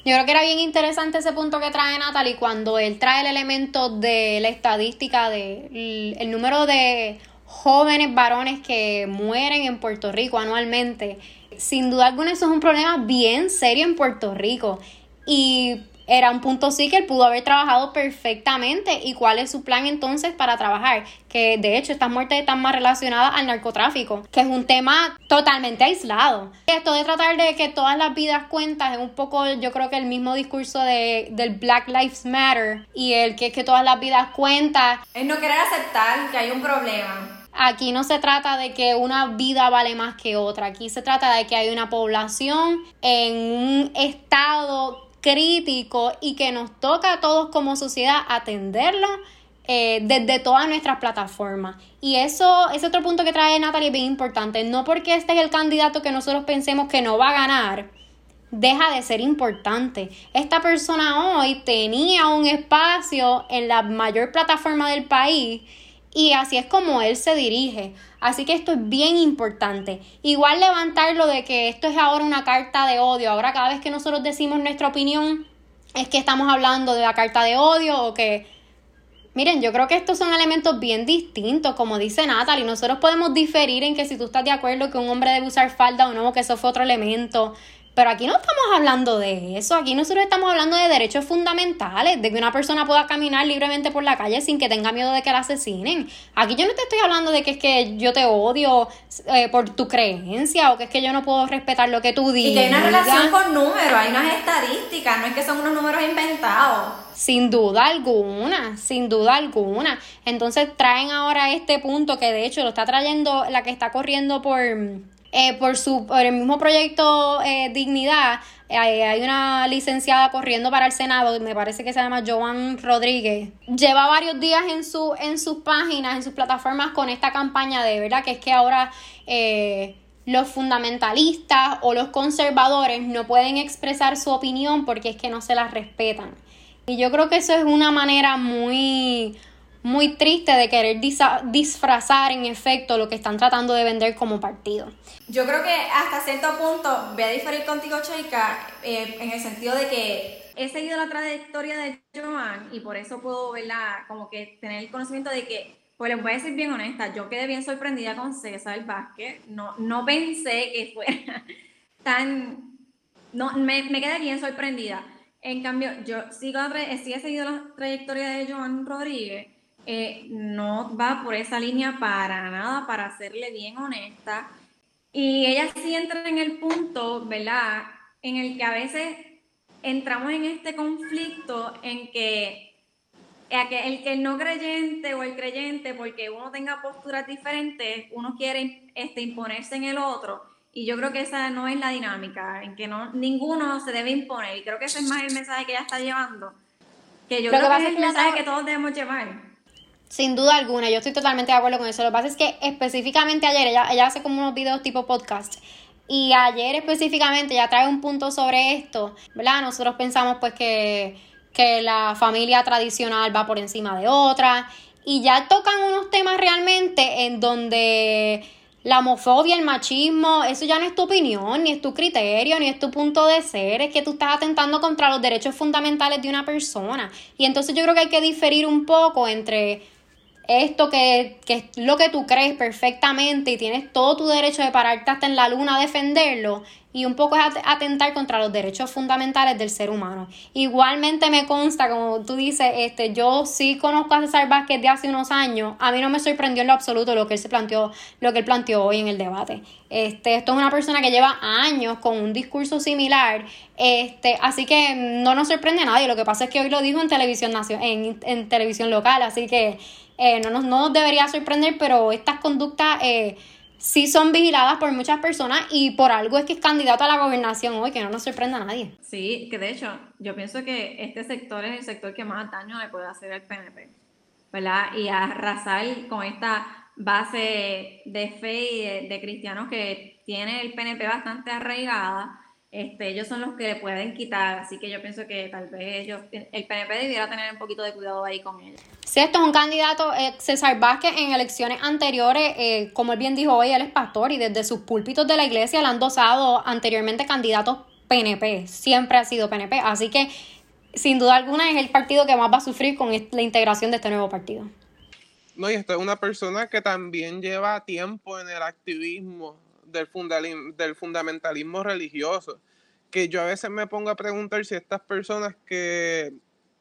Yo creo que era bien interesante ese punto que trae Natalie cuando él trae el elemento de la estadística del el número de jóvenes varones que mueren en Puerto Rico anualmente. Sin duda alguna eso es un problema bien serio en Puerto Rico. Y era un punto sí que él pudo haber trabajado perfectamente. ¿Y cuál es su plan entonces para trabajar? Que de hecho estas muertes están más relacionadas al narcotráfico, que es un tema totalmente aislado. Esto de tratar de que todas las vidas cuentan es un poco, yo creo que el mismo discurso de, del Black Lives Matter y el que es que todas las vidas cuentan. Es no querer aceptar que hay un problema. Aquí no se trata de que una vida vale más que otra, aquí se trata de que hay una población en un estado crítico y que nos toca a todos como sociedad atenderlo eh, desde todas nuestras plataformas. Y eso, ese otro punto que trae Natalie es bien importante. No porque este es el candidato que nosotros pensemos que no va a ganar, deja de ser importante. Esta persona hoy tenía un espacio en la mayor plataforma del país y así es como él se dirige. Así que esto es bien importante. Igual levantarlo de que esto es ahora una carta de odio. Ahora cada vez que nosotros decimos nuestra opinión es que estamos hablando de la carta de odio o que... Miren, yo creo que estos son elementos bien distintos, como dice Natalie. Nosotros podemos diferir en que si tú estás de acuerdo que un hombre debe usar falda o no, que eso fue otro elemento. Pero aquí no estamos hablando de eso, aquí nosotros estamos hablando de derechos fundamentales, de que una persona pueda caminar libremente por la calle sin que tenga miedo de que la asesinen. Aquí yo no te estoy hablando de que es que yo te odio eh, por tu creencia o que es que yo no puedo respetar lo que tú digas. Y que hay una relación con números, hay unas estadísticas, no es que son unos números inventados. Sin duda alguna, sin duda alguna. Entonces traen ahora este punto que de hecho lo está trayendo la que está corriendo por eh, por, su, por el mismo proyecto eh, Dignidad, eh, hay una licenciada corriendo para el Senado, me parece que se llama Joan Rodríguez. Lleva varios días en, su, en sus páginas, en sus plataformas con esta campaña de verdad que es que ahora los fundamentalistas o los conservadores no pueden expresar su opinión porque es que no se las respetan. Y yo creo que eso es una manera muy muy triste de querer disfrazar en efecto lo que están tratando de vender como partido. Yo creo que hasta cierto punto voy a diferir contigo, Cheika, eh, en el sentido de que he seguido la trayectoria de Joan y por eso puedo verla, como que tener el conocimiento de que, pues les voy a decir bien honesta, yo quedé bien sorprendida con César Vázquez, no, no pensé que fuera tan, no, me, me quedé bien sorprendida. En cambio, yo sigo, sí he seguido la trayectoria de Joan Rodríguez eh, no va por esa línea para nada, para serle bien honesta. Y ella sí entra en el punto, ¿verdad? En el que a veces entramos en este conflicto en que el que no creyente o el creyente, porque uno tenga posturas diferentes, uno quiere este, imponerse en el otro. Y yo creo que esa no es la dinámica, en que no, ninguno se debe imponer. Y creo que ese es más el mensaje que ella está llevando. Que yo creo que, es el mensaje que todos debemos llevar. Sin duda alguna, yo estoy totalmente de acuerdo con eso. Lo que pasa es que específicamente ayer, ella, ella hace como unos videos tipo podcast. Y ayer específicamente ya trae un punto sobre esto, ¿verdad? Nosotros pensamos pues que, que la familia tradicional va por encima de otra. Y ya tocan unos temas realmente en donde la homofobia, el machismo, eso ya no es tu opinión, ni es tu criterio, ni es tu punto de ser, es que tú estás atentando contra los derechos fundamentales de una persona. Y entonces yo creo que hay que diferir un poco entre esto que, que, es lo que tú crees perfectamente y tienes todo tu derecho de pararte hasta en la luna a defenderlo y un poco es atentar contra los derechos fundamentales del ser humano. Igualmente me consta, como tú dices, este, yo sí conozco a César Vázquez de hace unos años, a mí no me sorprendió en lo absoluto lo que él se planteó, lo que él planteó hoy en el debate. Este, esto es una persona que lleva años con un discurso similar, este, así que no nos sorprende a nadie, lo que pasa es que hoy lo dijo en televisión, en, en televisión local, así que eh, no, nos, no debería sorprender, pero estas conductas eh, sí son vigiladas por muchas personas y por algo es que es candidato a la gobernación hoy, que no nos sorprenda a nadie. Sí, que de hecho yo pienso que este sector es el sector que más daño le puede hacer al PNP, ¿verdad? Y arrasar con esta base de fe y de cristianos que tiene el PNP bastante arraigada este, ellos son los que le pueden quitar, así que yo pienso que tal vez ellos, el PNP debiera tener un poquito de cuidado ahí con ellos. Sí, esto es un candidato, eh, César Vázquez, en elecciones anteriores, eh, como él bien dijo hoy, él es pastor y desde sus púlpitos de la iglesia le han dosado anteriormente candidatos PNP, siempre ha sido PNP, así que sin duda alguna es el partido que más va a sufrir con la integración de este nuevo partido. No, y esto es una persona que también lleva tiempo en el activismo del, del fundamentalismo religioso, que yo a veces me pongo a preguntar si estas personas que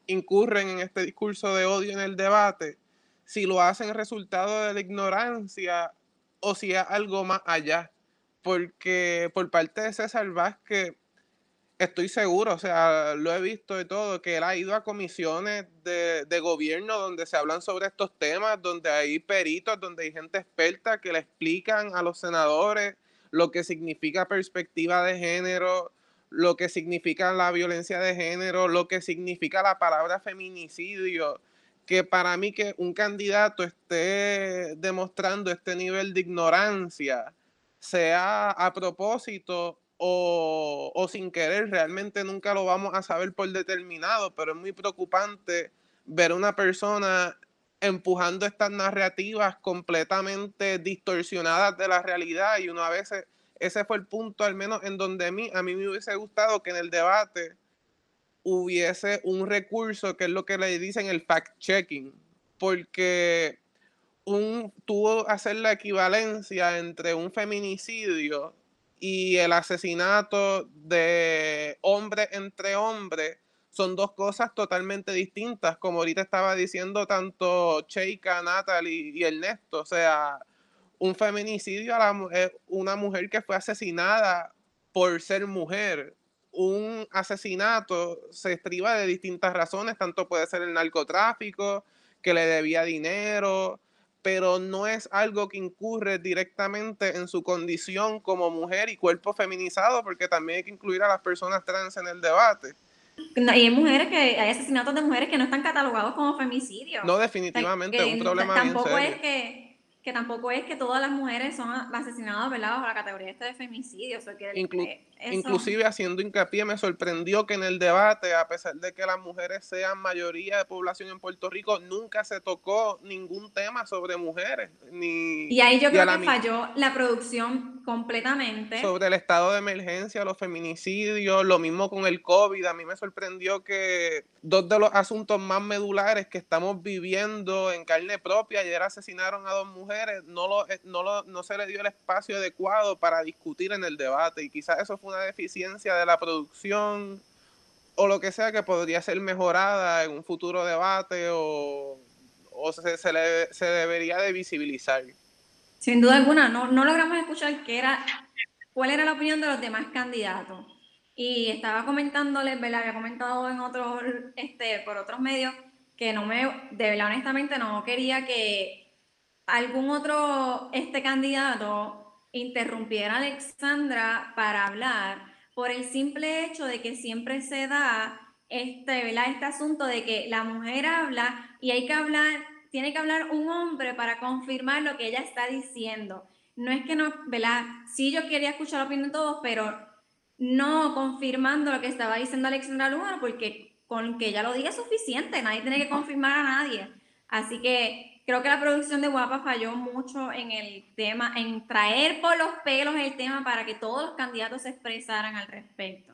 incurren en este discurso de odio en el debate, si lo hacen resultado de la ignorancia o si es algo más allá. Porque por parte de César Vázquez, estoy seguro, o sea, lo he visto de todo, que él ha ido a comisiones de, de, gobierno donde se hablan sobre estos temas, donde hay peritos, donde hay gente experta que le explican a los senadores lo que significa perspectiva de género, lo que significa la violencia de género, lo que significa la palabra feminicidio, que para mí que un candidato esté demostrando este nivel de ignorancia, sea a propósito o, o, sin querer, realmente nunca lo vamos a saber por determinado, pero es muy preocupante ver una persona empujando estas narrativas completamente distorsionadas de la realidad y uno a veces ese fue el punto, al menos en donde a mí, a mí me hubiese gustado que en el debate hubiese un recurso que es lo que le dicen el fact-checking, porque un, tuvo hacer la equivalencia entre un feminicidio y el asesinato de hombre entre hombres son dos cosas totalmente distintas, como ahorita estaba diciendo tanto Cheika, Natalie y Ernesto, o sea, un feminicidio a la, eh, una mujer que fue asesinada por ser mujer. Un asesinato se estriba de distintas razones, tanto puede ser el narcotráfico, que le debía dinero, pero no es algo que incurre directamente en su condición como mujer y cuerpo feminizado, porque también hay que incluir a las personas trans en el debate. y hay mujeres que hay asesinatos de mujeres que no están catalogados como femicidios. No, definitivamente, es un problema tampoco es que que tampoco es que todas las mujeres son asesinadas, ¿verdad? Bajo la categoría de femicidio. Inclusive haciendo hincapié, me sorprendió que en el debate, a pesar de que las mujeres sean mayoría de población en Puerto Rico, nunca se tocó ningún tema sobre mujeres. Ni, y ahí yo creo que falló la producción completamente. Sobre el estado de emergencia, los feminicidios, lo mismo con el COVID. A mí me sorprendió que dos de los asuntos más medulares que estamos viviendo en carne propia, ayer asesinaron a dos mujeres, no, lo, eh, no, lo, no se le dio el espacio adecuado para discutir en el debate y quizás eso fue una deficiencia de la producción o lo que sea que podría ser mejorada en un futuro debate o, o se, se, se debería de visibilizar. Sin duda alguna, no, no logramos escuchar qué era, cuál era la opinión de los demás candidatos y estaba comentándoles, ¿verdad? Había comentado en otros, este, por otros medios, que no me, de verdad, honestamente, no quería que algún otro este candidato interrumpiera a Alexandra para hablar por el simple hecho de que siempre se da este, ¿verdad? este asunto de que la mujer habla y hay que hablar, tiene que hablar un hombre para confirmar lo que ella está diciendo. No es que no, ¿verdad? Sí, yo quería escuchar la opinión de todos, pero no confirmando lo que estaba diciendo Alexandra Lugano, porque con que ella lo diga es suficiente, nadie tiene que confirmar a nadie. Así que creo que la producción de Guapa falló mucho en el tema, en traer por los pelos el tema para que todos los candidatos se expresaran al respecto.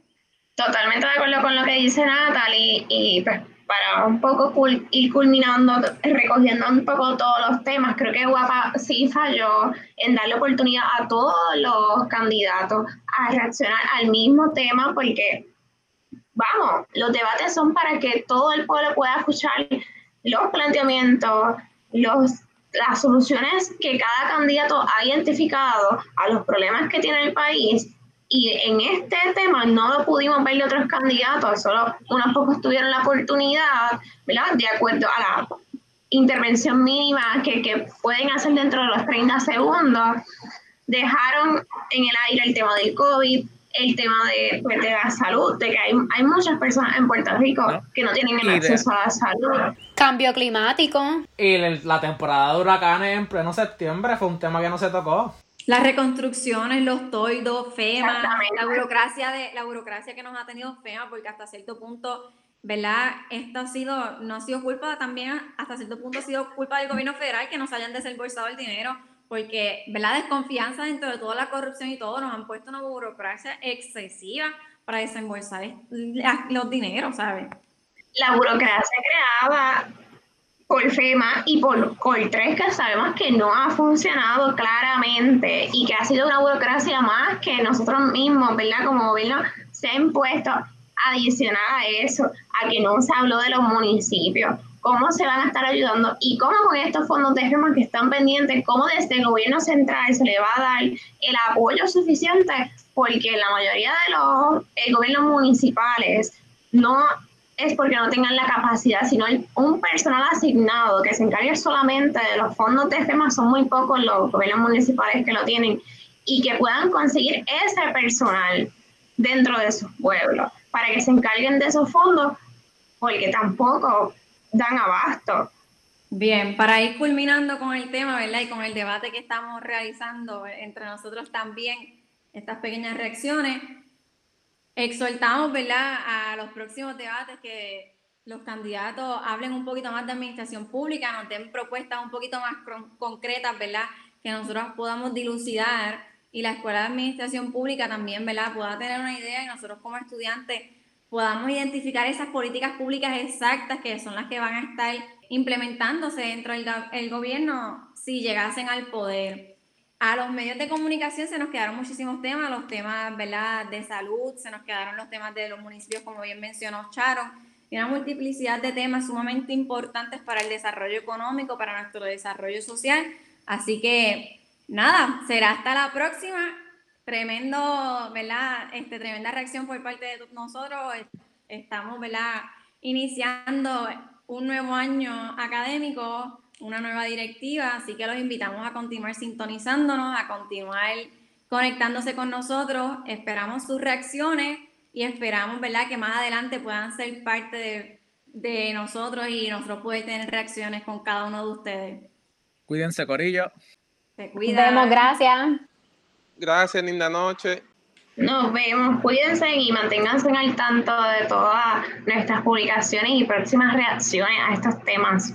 Totalmente de acuerdo con lo que dice Natalie y pues para un poco ir culminando, recogiendo un poco todos los temas, creo que Guapa sí falló en darle oportunidad a todos los candidatos a reaccionar al mismo tema, porque, vamos, los debates son para que todo el pueblo pueda escuchar los planteamientos, los, las soluciones que cada candidato ha identificado a los problemas que tiene el país y en este tema no lo pudimos ver de otros candidatos, solo unos pocos tuvieron la oportunidad, ¿verdad? De acuerdo a la intervención mínima que, que pueden hacer dentro de los 30 segundos, dejaron en el aire el tema del COVID, el tema de, pues, de la salud, de que hay, hay, muchas personas en Puerto Rico que no tienen el acceso a la salud. Cambio climático. Y la temporada de huracanes en pleno septiembre fue un tema que no se tocó. Las reconstrucciones, los toidos, FEMA, la burocracia, de, la burocracia que nos ha tenido FEMA, porque hasta cierto punto, ¿verdad? Esto ha sido, no ha sido culpa también, hasta cierto punto ha sido culpa del gobierno federal que nos hayan desembolsado el dinero, porque, ¿verdad? Desconfianza dentro de toda la corrupción y todo, nos han puesto una burocracia excesiva para desembolsar los dineros, ¿sabes? La burocracia creaba por FEMA y por COL3 que sabemos que no ha funcionado claramente y que ha sido una burocracia más que nosotros mismos, ¿verdad? Como gobierno se ha impuesto adicional a eso, a que no se habló de los municipios, cómo se van a estar ayudando y cómo con estos fondos de FEMA que están pendientes, cómo desde el gobierno central se le va a dar el apoyo suficiente, porque la mayoría de los eh, gobiernos municipales no es porque no tengan la capacidad, sino un personal asignado que se encargue solamente de los fondos de FEMA, son muy pocos los gobiernos municipales que lo tienen, y que puedan conseguir ese personal dentro de sus pueblos para que se encarguen de esos fondos, porque tampoco dan abasto. Bien, para ir culminando con el tema, ¿verdad? Y con el debate que estamos realizando entre nosotros también, estas pequeñas reacciones, exhortamos, ¿verdad?, a los próximos debates que los candidatos hablen un poquito más de administración pública, nos den propuestas un poquito más concretas, ¿verdad?, que nosotros podamos dilucidar y la Escuela de Administración Pública también, ¿verdad?, pueda tener una idea y nosotros como estudiantes podamos identificar esas políticas públicas exactas que son las que van a estar implementándose dentro del gobierno si llegasen al poder. A los medios de comunicación se nos quedaron muchísimos temas, los temas ¿verdad? de salud, se nos quedaron los temas de los municipios, como bien mencionó Charon, y una multiplicidad de temas sumamente importantes para el desarrollo económico, para nuestro desarrollo social. Así que nada, será hasta la próxima. Tremendo, ¿verdad? Este, tremenda reacción por parte de nosotros. Estamos, ¿verdad? Iniciando un nuevo año académico una nueva directiva, así que los invitamos a continuar sintonizándonos, a continuar conectándose con nosotros. Esperamos sus reacciones y esperamos, ¿verdad?, que más adelante puedan ser parte de, de nosotros y nosotros poder tener reacciones con cada uno de ustedes. Cuídense, Corillo. Se cuidan. gracias. Gracias, linda noche. Nos vemos, cuídense y manténganse al tanto de todas nuestras publicaciones y próximas reacciones a estos temas.